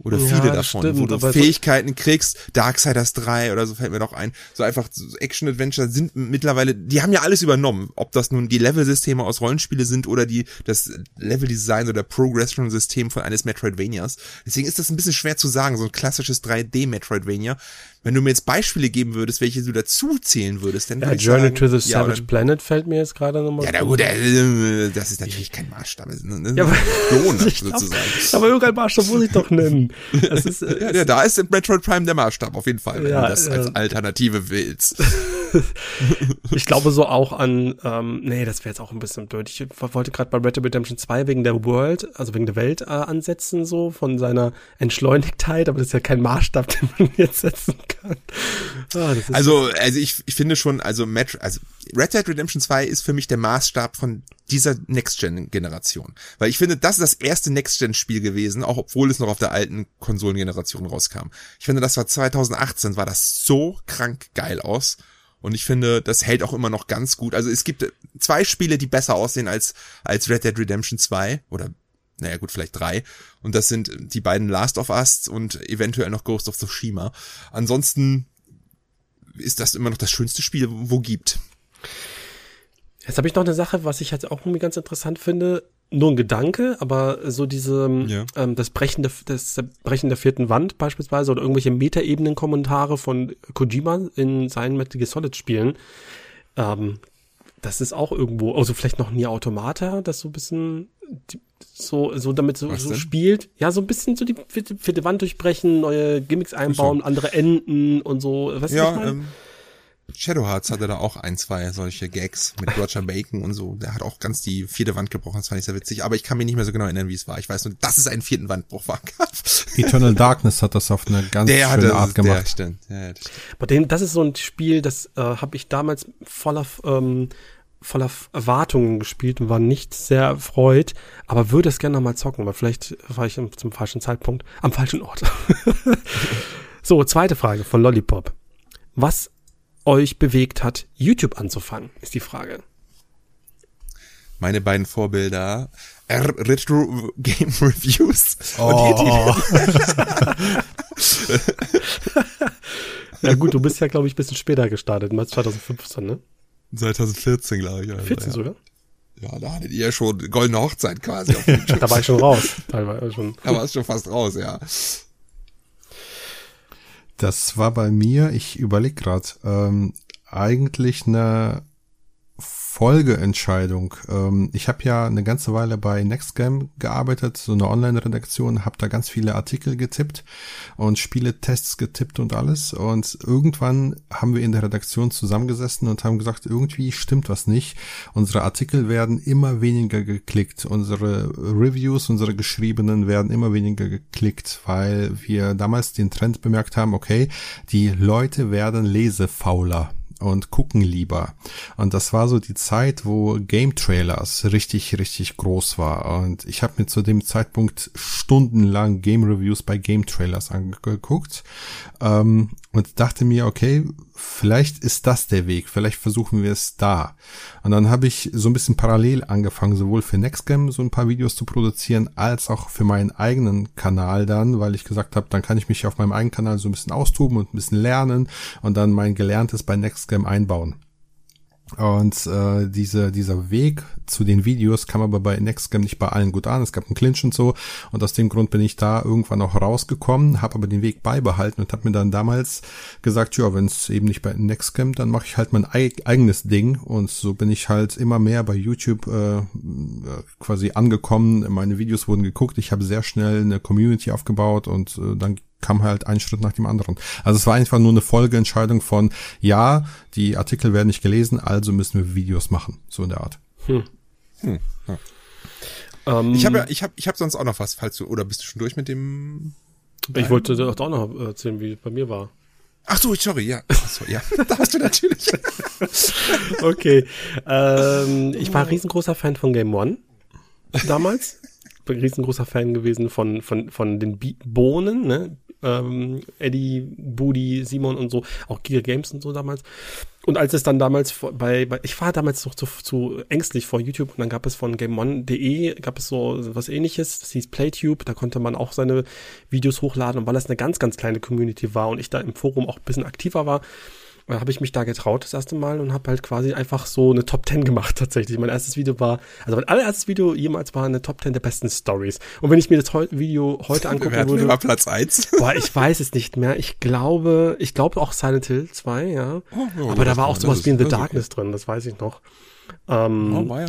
Oder viele davon, stimmt, wo du Fähigkeiten kriegst, Darksiders 3 oder so fällt mir doch ein. So einfach Action-Adventure sind mittlerweile, die haben ja alles übernommen. Ob das nun die Level-Systeme aus Rollenspiele sind oder die, das Level-Design oder Progression-System von eines Metroidvanias. Deswegen ist das ein bisschen schwer zu sagen, so ein klassisches 3D-Metroidvania. Wenn du mir jetzt Beispiele geben würdest, welche du dazu zählen würdest, dann ja, würde ich Journey sagen, to the ja, Savage oder- Planet fällt mir jetzt gerade nochmal. ja, na gut, äh, das ist natürlich kein Maßstab. Das ist eine Ja, aber- glaub, sozusagen. aber irgendein Maßstab muss ich doch nennen. Das ist, äh, Ja, ja, da ist Metroid Prime der Maßstab, auf jeden Fall, wenn Ja, du das als äh, Alternative willst. Ich glaube so auch an, ähm, nee, das wäre jetzt auch ein bisschen blöd. Ich wollte gerade bei Red Dead Redemption 2 wegen der World, also wegen der Welt äh, ansetzen, so von seiner Entschleunigtheit, aber das ist ja kein Maßstab, den man jetzt setzen kann. Ah, Also, also ich, ich finde schon, also, Metro, also Red Dead Redemption 2 ist für mich der Maßstab von dieser Next-Gen-Generation. Weil ich finde, das ist das erste Next-Gen-Spiel gewesen, auch obwohl es noch auf der alten Konsolengeneration rauskam. Ich finde, das war 2018, war das so krank geil aus. Und ich finde, das hält auch immer noch ganz gut. Also es gibt zwei Spiele, die besser aussehen als, als Red Dead Redemption 2 oder naja gut, vielleicht drei. Und das sind die beiden Last of Us und eventuell noch Ghost of Tsushima. Ansonsten ist das immer noch das schönste Spiel, wo gibt. Jetzt habe ich noch eine Sache, was ich jetzt auch irgendwie ganz interessant finde. Nur ein Gedanke, aber so diese, Ja. ähm, das Brechen der, das Brechen der vierten Wand beispielsweise oder irgendwelche Metaebenen-Kommentare von Kojima in seinen Metal Gear Solid Spielen. Ähm, das ist auch irgendwo, also vielleicht noch nie Automata, das so ein bisschen so, so damit so, so spielt. Ja, so ein bisschen so die vierte Wand durchbrechen, neue Gimmicks einbauen, so. andere Enden und so. Weißt ja, du, was ähm, Shadow Hearts hatte da auch ein, zwei solche Gags mit Roger Bacon und so. Der hat auch ganz die vierte Wand gebrochen, das fand ich sehr witzig. Aber ich kann mich nicht mehr so genau erinnern, wie es war. Ich weiß nur, dass es einen vierten Wandbruch war. Eternal Darkness hat das auf eine ganz der schöne Art gemacht. Der, stimmt. Ja, das stimmt. Bei dem, das ist so ein Spiel, das äh, habe ich damals voller ähm, voller Erwartungen gespielt und war nicht sehr erfreut, aber würde es gerne noch mal zocken, weil vielleicht war ich zum falschen Zeitpunkt am falschen Ort. so, zweite Frage von Lollipop. Was euch bewegt hat, YouTube anzufangen, ist die Frage. Meine beiden Vorbilder, R Retro Game Reviews oh. ja gut, du bist ja, glaube ich, ein bisschen später gestartet, 2015, ne? 2014, glaube ich. Also, 14 ja. sogar? Ja, da hattet ihr ja schon goldene Hochzeit quasi. Auf da war ich schon raus. Teilweise schon. Da war es schon fast raus, ja. Das war bei mir, ich überlege gerade, ähm, eigentlich eine Folgeentscheidung. Ähm, ich habe ja eine ganze Weile bei Nextgame gearbeitet, so eine Online-Redaktion, habe da ganz viele Artikel getippt und Spieletests getippt und alles. Und irgendwann haben wir in der Redaktion zusammengesessen und haben gesagt, irgendwie stimmt was nicht. Unsere Artikel werden immer weniger geklickt. Unsere Reviews, unsere geschriebenen werden immer weniger geklickt, weil wir damals den Trend bemerkt haben, okay, die Leute werden lesefauler und gucken lieber. Und das war so die Zeit, wo Game Trailers richtig, richtig groß war. Und ich habe mir zu dem Zeitpunkt stundenlang Game Reviews bei Game Trailers angeguckt ähm, und dachte mir, okay, vielleicht ist das der Weg, vielleicht versuchen wir es da. Und dann habe ich so ein bisschen parallel angefangen, sowohl für Nextgame so ein paar Videos zu produzieren, als auch für meinen eigenen Kanal dann, weil ich gesagt habe, dann kann ich mich auf meinem eigenen Kanal so ein bisschen austoben und ein bisschen lernen und dann mein Gelerntes bei Nextgame einbauen. Und äh, diese, dieser Weg zu den Videos kam aber bei Nextcam nicht bei allen gut an. Es gab einen Clinch und so. Und aus dem Grund bin ich da irgendwann auch rausgekommen, habe aber den Weg beibehalten und habe mir dann damals gesagt, ja, wenn es eben nicht bei Nextcam, dann mache ich halt mein eigenes Ding. Und so bin ich halt immer mehr bei YouTube äh, quasi angekommen. Meine Videos wurden geguckt. Ich habe sehr schnell eine Community aufgebaut und äh, dann kam halt ein Schritt nach dem anderen. Also es war einfach nur eine Folgeentscheidung von, ja, die Artikel werden nicht gelesen, also müssen wir Videos machen, so in der Art. Hm. Hm, ja. um, ähm, ich habe ja, ich habe, ich habe sonst auch noch was, falls du oder bist du schon durch mit dem? Ich wollte doch auch noch erzählen, wie es bei mir war. Ach so, sorry, ja. Ach so, ja, da hast du natürlich. okay. Ähm, ich war ein riesengroßer Fan von Game One damals. Bin ein riesengroßer Fan gewesen von, von, von den Bohnen, ne? Ähm, Eddie, Budi, Simon und so, auch Giga Games und so damals. Und als es dann damals bei, bei ich war damals noch zu, zu ängstlich vor YouTube und dann gab es von GameOne.de gab es so was ähnliches, das hieß Playtube, da konnte man auch seine Videos hochladen und weil das eine ganz, ganz kleine Community war und ich da im Forum auch ein bisschen aktiver war, habe ich mich da getraut das erste Mal und habe halt quasi einfach so eine Top 10 gemacht tatsächlich. Mein erstes Video war, also mein allererstes Video jemals war eine Top 10 der besten Stories. Und wenn ich mir das heu Video heute angucken Wir würde. Immer Platz 1. Boah, ich weiß es nicht mehr. Ich glaube, ich glaube auch Silent Hill 2, ja. Oh, oh, Aber da war auch sowas wie in The Darkness okay. drin, das weiß ich noch. Ähm, oh, ja.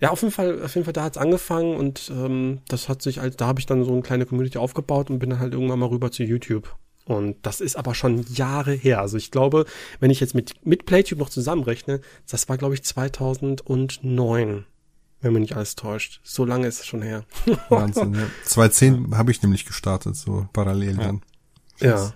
ja, auf jeden Fall, auf jeden Fall, da hat's angefangen und ähm, das hat sich, halt, da habe ich dann so eine kleine Community aufgebaut und bin dann halt irgendwann mal rüber zu YouTube. Und das ist aber schon Jahre her. Also ich glaube, wenn ich jetzt mit, mit Playtube noch zusammenrechne, das war, glaube ich, 2009 wenn mich nicht alles täuscht. So lange ist es schon her. Wahnsinn, ja. 2010 ja. habe ich nämlich gestartet, so parallel ja. dann. Ja.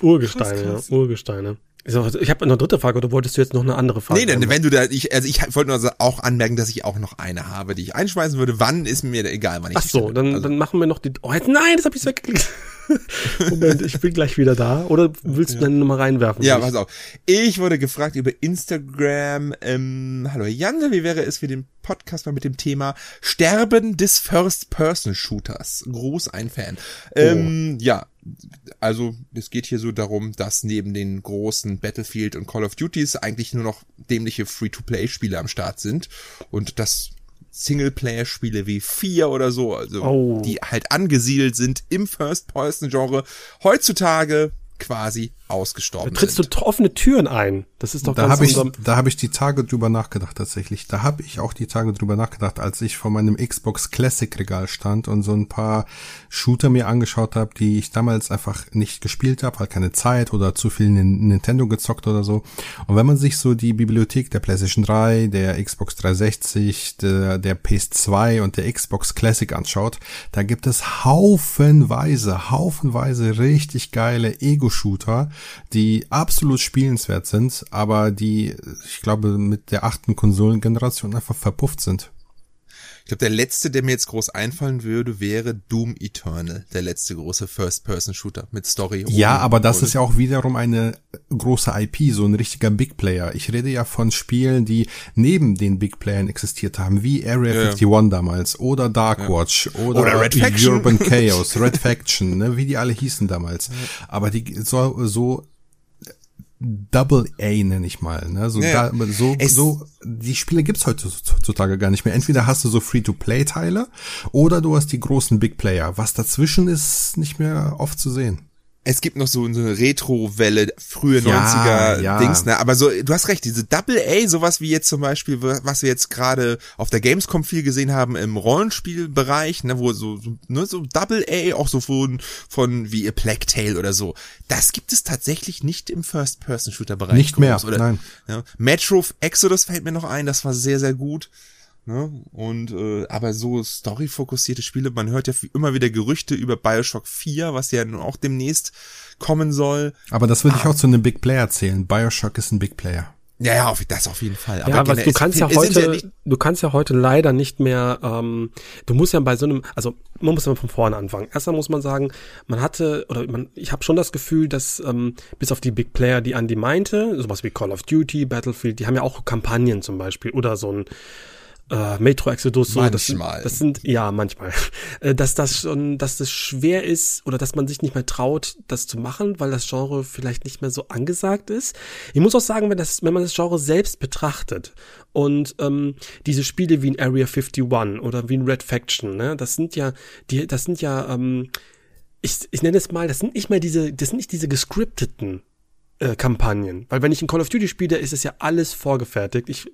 Urgesteine, ja. Urgesteine. Ich habe eine dritte Frage, oder wolltest du jetzt noch eine andere Frage? Nee, denn wenn du da, ich, also ich wollte nur auch anmerken, dass ich auch noch eine habe, die ich einschmeißen würde. Wann ist mir egal, wann ich Ach so, dann, also. dann machen wir noch die, oh, jetzt, nein, das habe ich weggeklickt. Moment, ich bin gleich wieder da. Oder willst du deine Nummer reinwerfen? Ja, pass auf. Ich wurde gefragt über Instagram, ähm, hallo Jan, wie wäre es für den Podcast mal mit dem Thema Sterben des First-Person-Shooters? Groß ein Fan. Oh. Ähm, ja, also es geht hier so darum, dass neben den großen Battlefield und Call of Duties eigentlich nur noch dämliche Free-to-Play-Spiele am Start sind und das Singleplayer-Spiele wie vier oder so, also oh. die halt angesiedelt sind im First-Person-Genre, heutzutage quasi ausgestorben da trittst sind. du offene Türen ein. Das ist doch da ganz habe ich, da habe ich die Tage drüber nachgedacht tatsächlich. Da habe ich auch die Tage drüber nachgedacht, als ich vor meinem Xbox Classic Regal stand und so ein paar Shooter mir angeschaut habe, die ich damals einfach nicht gespielt habe, halt keine Zeit oder zu viel Nin- Nintendo gezockt oder so. Und wenn man sich so die Bibliothek der PlayStation 3, der Xbox 360, der, der PS2 und der Xbox Classic anschaut, da gibt es haufenweise, haufenweise richtig geile Ego-Shooter, die absolut spielenswert sind, aber die, ich glaube, mit der achten Konsolengeneration einfach verpufft sind. Ich glaube, der letzte, der mir jetzt groß einfallen würde, wäre Doom Eternal, der letzte große First-Person-Shooter mit Story. Ja, aber das ist ja auch wiederum eine große IP, so ein richtiger Big Player. Ich rede ja von Spielen, die neben den Big Playern existiert haben, wie Area Ja, ja. 51 damals oder Darkwatch oder, Oder Red Faction. Urban Chaos, Red Faction, ne, wie die alle hießen damals. Aber die so, so Double A nenne ich mal, ne? So, Ja, da, so, Es- so, die Spiele gibt's heutzutage gar nicht mehr. Entweder hast du so Free-to-Play-Teile oder du hast die großen Big Player. Was dazwischen ist, nicht mehr oft zu sehen. Es gibt noch so eine Retro-Welle, frühe Ja, 90er ja. Dings, ne? Aber so, du hast recht, diese Double A, sowas wie jetzt zum Beispiel, was wir jetzt gerade auf der Gamescom viel gesehen haben im Rollenspielbereich, ne, wo so, so, ne, so Double A, auch so von, von wie A Plague Tale oder so. Das gibt es tatsächlich nicht im First-Person-Shooter-Bereich. Nicht mehr, Oder, nein. Ja, Metro Exodus fällt mir noch ein, das war sehr, sehr gut. Ne? Und äh, aber so storyfokussierte Spiele, man hört ja immer wieder Gerüchte über Bioshock 4, was ja nun auch demnächst kommen soll. Aber das würde ich auch zu einem Big Player zählen. Bioshock ist ein Big Player. Ja, ja, auf, das auf jeden Fall. Ja, aber du kannst ja heute, nicht- du kannst ja heute leider nicht mehr, ähm, du musst ja bei so einem, also man muss ja von vorne anfangen. Erstmal muss man sagen, man hatte, oder man, ich habe schon das Gefühl, dass ähm, bis auf die Big Player, die Andy meinte, sowas wie Call of Duty, Battlefield, die haben ja auch Kampagnen zum Beispiel oder so ein äh, Metro Exodus so, das, Manchmal. das sind ja manchmal, äh, dass das schon, dass das schwer ist oder dass man sich nicht mehr traut, das zu machen, weil das Genre vielleicht nicht mehr so angesagt ist. Ich muss auch sagen, wenn das, wenn man das Genre selbst betrachtet und ähm, diese Spiele wie in Area 51 oder wie in Red Faction, ne, das sind ja, die, das sind ja, ähm, ich, ich nenne es mal, das sind nicht mehr diese, das sind nicht diese gescripteten äh, Kampagnen. Weil wenn ich in Call of Duty spiele, ist es ja alles vorgefertigt. Ich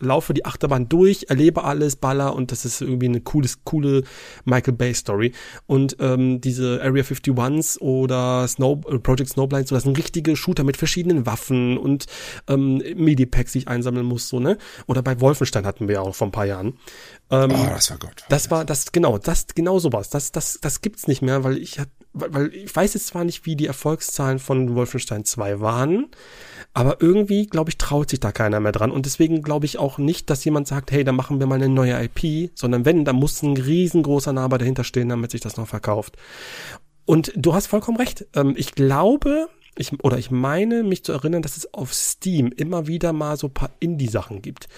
laufe die Achterbahn durch, erlebe alles, baller und das ist irgendwie eine cooles, coole Michael Bay Story. Und ähm, diese Area 51s oder Snow, äh, Project Snowblind, so das sind richtige Shooter mit verschiedenen Waffen und ähm, Medipacks, die ich einsammeln muss, so, ne? Oder bei Wolfenstein hatten wir ja auch vor ein paar Jahren. Ähm, Oh, das war Gott. das war das genau, das genau sowas. Das das das gibt's nicht mehr, weil ich hab, weil, ich weiß jetzt zwar nicht, wie die Erfolgszahlen von Wolfenstein 2 waren, aber irgendwie glaube ich traut sich da keiner mehr dran und deswegen glaube ich auch nicht, dass jemand sagt, hey, da machen wir mal eine neue IP, sondern wenn, da muss ein riesengroßer Name dahinter stehen, damit sich das noch verkauft. Und du hast vollkommen recht. Ähm, ich glaube, ich, oder ich meine, mich zu erinnern, dass es auf Steam immer wieder mal so ein paar Indie-Sachen gibt.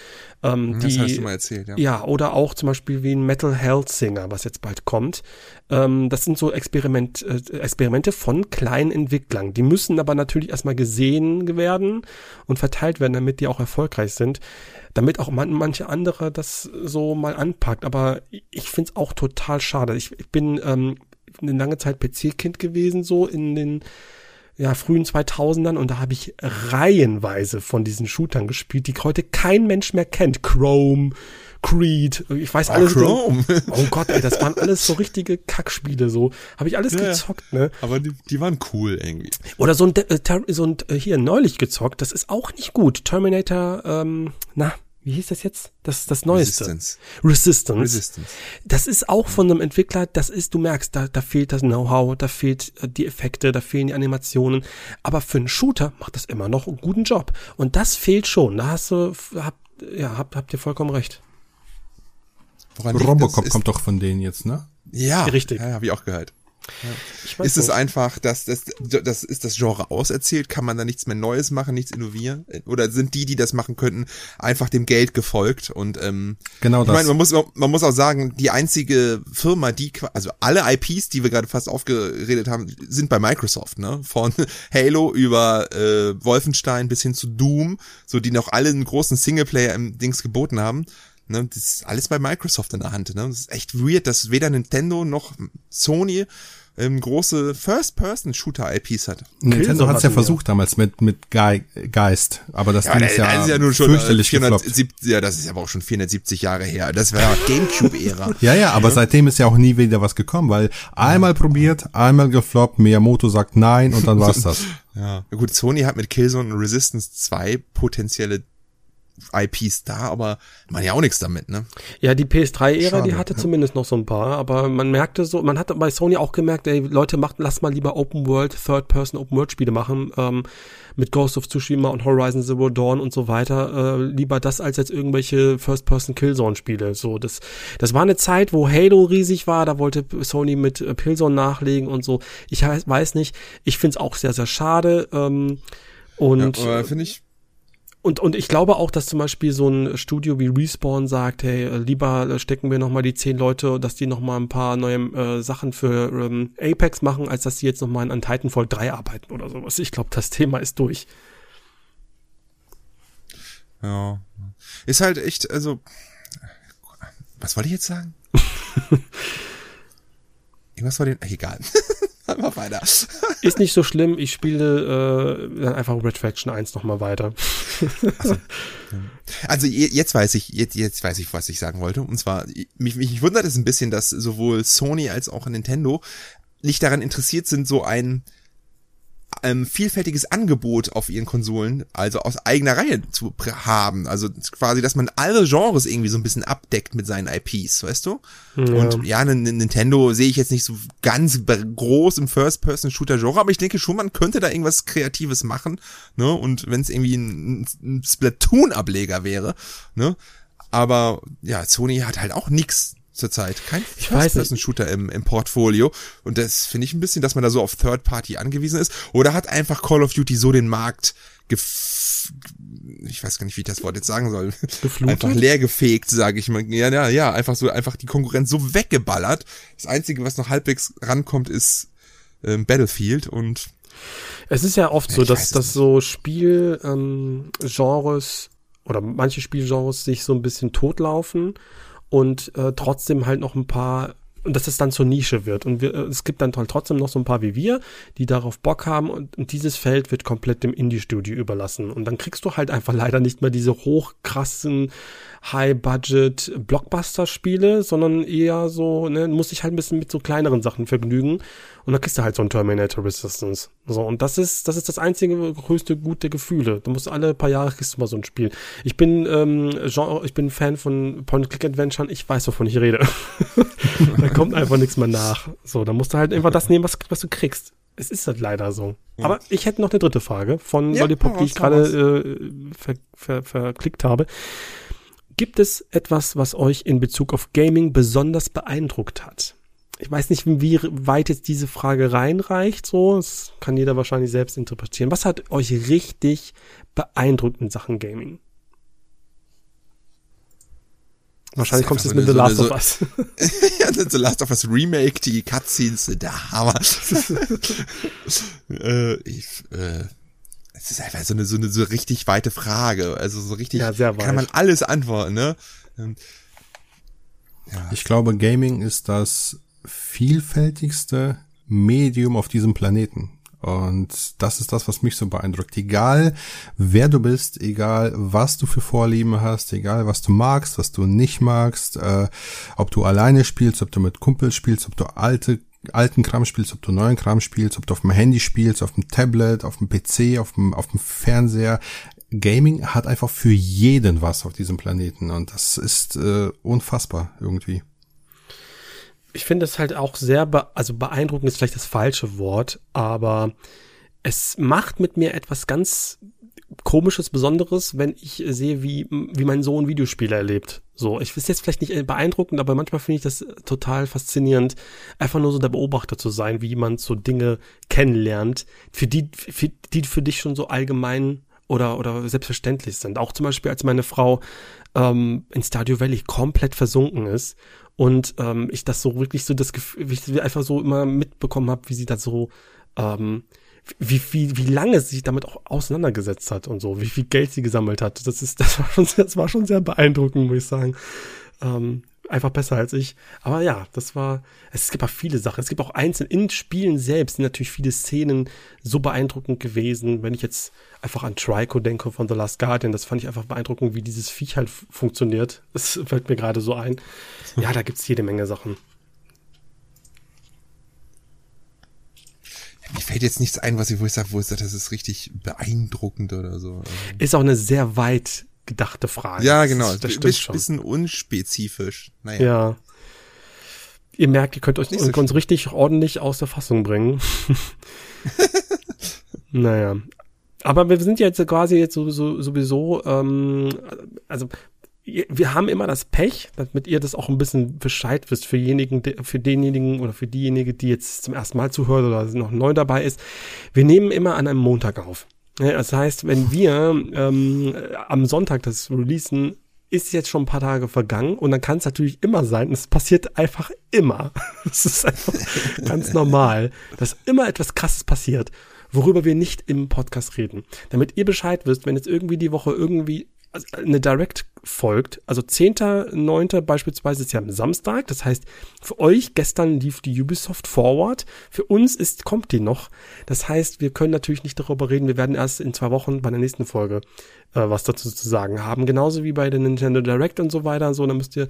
Ähm, das die, hast du mal erzählt, ja. ja, oder auch zum Beispiel wie ein Metal Health Singer, was jetzt bald kommt. Ähm, das sind so Experiment, äh, Experimente von kleinen Entwicklern. Die müssen aber natürlich erstmal gesehen werden und verteilt werden, damit die auch erfolgreich sind. Damit auch man, manche andere das so mal anpackt. Aber ich finde es auch total schade. Ich, ich bin ähm, eine lange Zeit PC-Kind gewesen, so in den ja, frühen 2000ern und da habe ich reihenweise von diesen Shootern gespielt, die heute kein Mensch mehr kennt. Chrome, Creed, ich weiß alles. Ah, Chrome. Oh Gott, ey, das waren alles so richtige Kackspiele, so. Habe ich alles Ja, gezockt, ne? Aber die, die waren cool irgendwie. Oder so ein, äh, so ein äh, hier neulich gezockt, das ist auch nicht gut. Terminator, ähm, na, wie hieß das jetzt? Das ist das Neueste. Resistance. Resistance. Resistance. Das ist auch von einem Entwickler, das ist, du merkst, da, da fehlt das Know-how, da fehlt äh, die Effekte, da fehlen die Animationen. Aber für einen Shooter macht das immer noch einen guten Job. Und das fehlt schon. Da hast du, hab, ja, habt, habt ihr vollkommen recht. Woran Robocop kommt doch von denen jetzt, ne? Ja, Richtig. Ja, habe ich auch gehört. Ich weiß Ist es einfach, dass das, das ist das Genre auserzählt? Kann man da nichts mehr Neues machen, nichts innovieren? Oder sind die, die das machen könnten, einfach dem Geld gefolgt? Und ähm, Genau ich das. meine, man muss man muss auch sagen, die einzige Firma, die also alle IPs, die wir gerade fast aufgeredet haben, sind bei Microsoft, ne? Von Halo über äh, Wolfenstein bis hin zu Doom, so die noch alle einen großen Singleplayer im Dings geboten haben. Ne, das ist alles bei Microsoft in der Hand. Ne? Das ist echt weird, dass weder Nintendo noch Sony ähm, große First-Person-Shooter-IPs hat. Nintendo hat es ja versucht damals mit, mit Ge Geist, aber das Ding das ist ja, das ist ja nun schon fürchterlich gefloppt. 470, ja, das ist aber auch schon 470 Jahre her. Das war Gamecube-Ära. Ja, ja, aber seitdem ist ja auch nie wieder was gekommen, weil einmal probiert, einmal gefloppt, Miyamoto sagt nein und dann war's das. Ja. Na Gut, Sony hat mit Killzone und Resistance zwei potenzielle IPs da, aber man ja auch nichts damit, ne? Ja, die PS3-Ära, die hatte zumindest noch so ein paar, aber man merkte so, man hat bei Sony auch gemerkt, ey, Leute, macht, lasst mal lieber Open World, Third-Person Open World Spiele machen, ähm, mit Ghost of Tsushima und Horizon Zero Dawn und so weiter, äh, lieber das als jetzt irgendwelche First-Person Killzone Spiele. So, das, das war eine Zeit, wo Halo riesig war, da wollte Sony mit äh, Killzone nachlegen und so. Ich weiß nicht, ich find's auch sehr, sehr schade, ähm, und ja, finde ich, und, und ich glaube auch, dass zum Beispiel so ein Studio wie Respawn sagt, hey, äh, lieber äh, stecken wir nochmal die zehn Leute, dass die nochmal ein paar neue äh, Sachen für ähm, Apex machen, als dass die jetzt nochmal an Titanfall 3 arbeiten oder sowas. Ich glaube, das Thema ist durch. ja. Ist halt echt, also, was wollte ich jetzt sagen? Irgendwas war den, egal. Mal weiter. Ist nicht so schlimm, ich spiele äh, dann einfach Red Faction 1 nochmal weiter. Also je- jetzt weiß ich, jetzt, jetzt weiß ich, was ich sagen wollte. Und zwar, mich, mich wundert es ein bisschen, dass sowohl Sony als auch Nintendo nicht daran interessiert sind, so ein ähm, vielfältiges Angebot auf ihren Konsolen, also aus eigener Reihe zu haben. Also quasi, dass man alle Genres irgendwie so ein bisschen abdeckt mit seinen IPs, weißt du? Und ja, Nintendo sehe ich jetzt nicht so ganz groß im First-Person-Shooter-Genre, aber ich denke schon, man könnte da irgendwas Kreatives machen, ne? Und wenn es irgendwie ein, ein Splatoon-Ableger wäre, ne? Aber ja, Sony hat halt auch nix zurzeit. Kein Ich weiß nicht. First-Person-Shooter im, im Portfolio. Und das finde ich ein bisschen, dass man da so auf Third-Party angewiesen ist. Oder hat einfach Call of Duty so den Markt gef ich weiß gar nicht, wie ich das Wort jetzt sagen soll. Geflutet? Einfach leer gefegt, sage ich mal. Ja, ja, ja, einfach so, einfach die Konkurrenz so weggeballert. Das Einzige, was noch halbwegs rankommt, ist ähm, Battlefield und Es ist ja oft so, Ich weiß dass, dass so Spielgenres ähm, Genres oder manche Spielgenres sich so ein bisschen totlaufen und äh, trotzdem halt noch ein paar und dass es dann zur Nische wird. Und wir, äh, es gibt dann halt trotzdem noch so ein paar wie wir, die darauf Bock haben und, und dieses Feld wird komplett dem Indie-Studio überlassen. Und dann kriegst du halt einfach leider nicht mehr diese hochkrassen High-Budget Blockbuster-Spiele, sondern eher so, ne, muss dich halt ein bisschen mit so kleineren Sachen vergnügen. Und dann kriegst du halt so ein Terminator Resistance. So, und das ist, das ist das einzige größte Gut der Gefühle. Du musst alle paar Jahre kriegst du mal so ein Spiel. Ich bin, ähm, Genre, ich bin Fan von Point-Click-Adventuren, ich weiß, wovon ich rede. da kommt einfach nichts mehr nach. So, da musst du halt einfach das nehmen, was, was du kriegst. Es ist halt leider so. Aber ich hätte noch eine dritte Frage von Ja, Lollipop, die ich gerade äh, ver, ver, verklickt habe. Gibt es etwas, was euch in Bezug auf Gaming besonders beeindruckt hat? Ich weiß nicht, wie weit jetzt diese Frage reinreicht, so. Das kann jeder wahrscheinlich selbst interpretieren. Was hat euch richtig beeindruckt in Sachen Gaming? Wahrscheinlich kommst du jetzt mit The Last so of Us. ja, The Last of Us Remake, die Cutscenes der Hammer. äh, ich, äh, es ist einfach so eine, so eine so richtig weite Frage. Also so richtig Ja, sehr kann man alles antworten, ne? Ähm, Ich glaube, Gaming ist das vielfältigste Medium auf diesem Planeten. Und das ist das, was mich so beeindruckt. Egal, wer du bist, egal, was du für Vorlieben hast, egal, was du magst, was du nicht magst, äh, ob du alleine spielst, ob du mit Kumpels spielst, ob du alte alten Kram spielst, ob du neuen Kram spielst, ob du auf dem Handy spielst, auf dem Tablet, auf dem PC, auf dem, auf dem Fernseher. Gaming hat einfach für jeden was auf diesem Planeten und das ist äh, unfassbar irgendwie. ich finde es halt auch sehr, be also beeindruckend ist vielleicht das falsche Wort, aber es macht mit mir etwas ganz komisches, Besonderes, wenn ich sehe, wie, wie mein Sohn Videospiele erlebt. So, ich weiß jetzt vielleicht nicht beeindruckend, aber manchmal finde ich das total faszinierend, einfach nur so der Beobachter zu sein, wie jemand so Dinge kennenlernt, für die, für, die für dich schon so allgemein oder, oder selbstverständlich sind. Auch zum Beispiel, als meine Frau ähm, in Stadio Valley komplett versunken ist und ähm, ich das so wirklich so das Gefühl, wie ich einfach so immer mitbekommen habe, wie sie da so ähm, wie, wie, wie lange sie sich damit auch auseinandergesetzt hat und so, wie viel Geld sie gesammelt hat. Das ist, das war schon, sehr- das war schon sehr beeindruckend, muss ich sagen. Ähm, einfach besser als ich. Aber ja, das war, es gibt auch viele Sachen. Es gibt auch einzeln in Spielen selbst sind natürlich viele Szenen so beeindruckend gewesen. Wenn ich jetzt einfach an Trico denke von The Last Guardian, das fand ich einfach beeindruckend, wie dieses Viech halt funktioniert. Das fällt mir gerade so ein. Ja, da gibt's jede Menge Sachen. Mir fällt jetzt nichts ein, was ich, wo ich sage, wo ich sage, das ist richtig beeindruckend oder so. Ist auch eine sehr weit gedachte Frage. Ja, genau. Das, das stimmt schon. bisschen unspezifisch. Naja. Ja. Ihr merkt, ihr könnt euch so uns richtig ordentlich aus der Fassung bringen. naja. Aber wir sind jetzt quasi jetzt sowieso, sowieso ähm, also wir haben immer das Pech, damit ihr das auch ein bisschen Bescheid wisst für diejenigen, für denjenigen oder für diejenige, die jetzt zum ersten Mal zuhört oder noch neu dabei ist. Wir nehmen immer an einem Montag auf. Das heißt, wenn wir ähm, am Sonntag das releasen, ist jetzt schon ein paar Tage vergangen und dann kann es natürlich immer sein, es passiert einfach immer. Es ist einfach ganz normal, dass immer etwas krasses passiert, worüber wir nicht im Podcast reden. Damit ihr Bescheid wisst, wenn jetzt irgendwie die Woche irgendwie eine Direct folgt, also 10.9. beispielsweise ist ja am Samstag, das heißt, für euch gestern lief die Ubisoft Forward, für uns ist, kommt die noch, das heißt, wir können natürlich nicht darüber reden, wir werden erst in zwei Wochen bei der nächsten Folge äh, was dazu zu sagen haben, genauso wie bei der Nintendo Direct und so weiter, so, dann müsst ihr,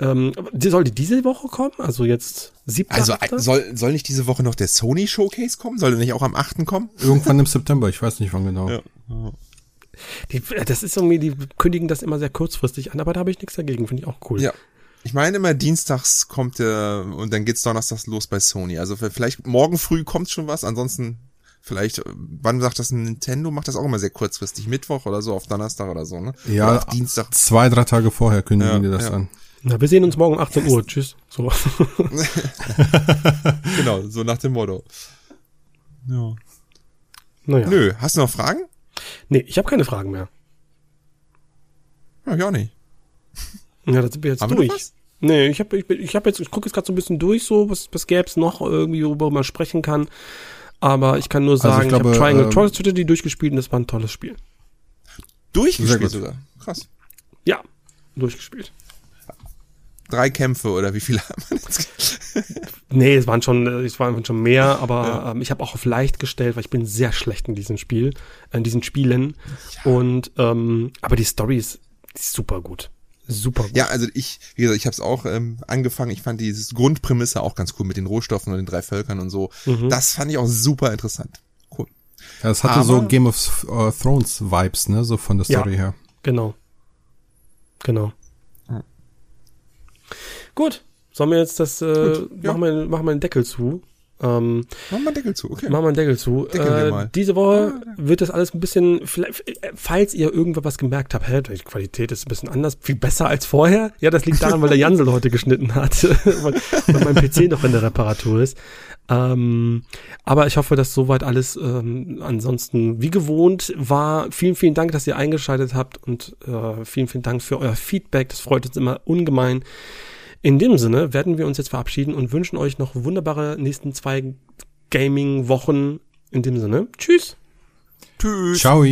ähm, soll die diese Woche kommen, also jetzt siebte Also soll, soll nicht diese Woche noch der Sony Showcase kommen, soll der nicht auch am 8. kommen? Irgendwann im September, ich weiß nicht wann genau. Ja. Die, das ist irgendwie, die kündigen das immer sehr kurzfristig an, aber da habe ich nichts dagegen, finde ich auch cool. Ja. Ich meine immer, dienstags kommt der und dann geht's donnerstags los bei Sony. Also vielleicht morgen früh kommt schon was, ansonsten vielleicht, wann sagt das Nintendo? Macht das auch immer sehr kurzfristig, Mittwoch oder so, auf Donnerstag oder so, ne? Ja, oder Dienstag. Zwei, drei Tage vorher kündigen ja, die das ja. an. Na, wir sehen uns morgen 18 Uhr. Tschüss. So. genau, so nach dem Motto. Ja. Naja. Nö, hast du noch Fragen? Nee, ich habe keine Fragen mehr. Ja, ich auch nicht. Ja, da sind wir jetzt Haben durch. Nee, ich habe ich, ich hab jetzt, ich gucke jetzt gerade so ein bisschen durch, so, was, was gäbe es noch irgendwie, worüber man sprechen kann. Aber ich kann nur sagen, also ich, glaube, ich habe Triangle ähm, Tragedy durchgespielt und das war ein tolles Spiel. Durchgespielt sogar? Krass. Ja, durchgespielt drei Kämpfe oder wie viele haben wir jetzt? Nee, es waren schon, es waren schon mehr, aber ja. ähm, ich habe auch auf leicht gestellt, weil ich bin sehr schlecht in diesem Spiel, in diesen Spielen. Ja. Und ähm, aber die Story ist, ist super gut. Super gut. Ja, also ich, wie gesagt, ich habe es auch ähm, angefangen. Ich fand dieses Grundprämisse auch ganz cool mit den Rohstoffen und den drei Völkern und so. Mhm. Das fand ich auch super interessant. Cool. Ja, es hatte aber, so Game of uh, Thrones Vibes, ne, so von der Story ja, her. Genau. Genau. Gut, sollen wir jetzt das, äh, Gut, ja. machen, wir, machen wir den Deckel zu. Ähm, machen wir einen Deckel zu, okay. Machen wir einen Deckel zu. Äh, diese Woche wird das alles ein bisschen, vielleicht, äh, falls ihr irgendwo was gemerkt habt, hä, die Qualität ist ein bisschen anders, viel besser als vorher. Ja, das liegt daran, weil der Jansel heute geschnitten hat, weil, weil mein PC noch in der Reparatur ist. Ähm, aber ich hoffe, dass soweit alles ähm, ansonsten wie gewohnt war. Vielen, vielen Dank, dass ihr eingeschaltet habt und äh, vielen, vielen Dank für euer Feedback. Das freut uns immer ungemein. In dem Sinne werden wir uns jetzt verabschieden und wünschen euch noch wunderbare nächsten zwei Gaming-Wochen. In dem Sinne, tschüss. Tschüss. Ciao.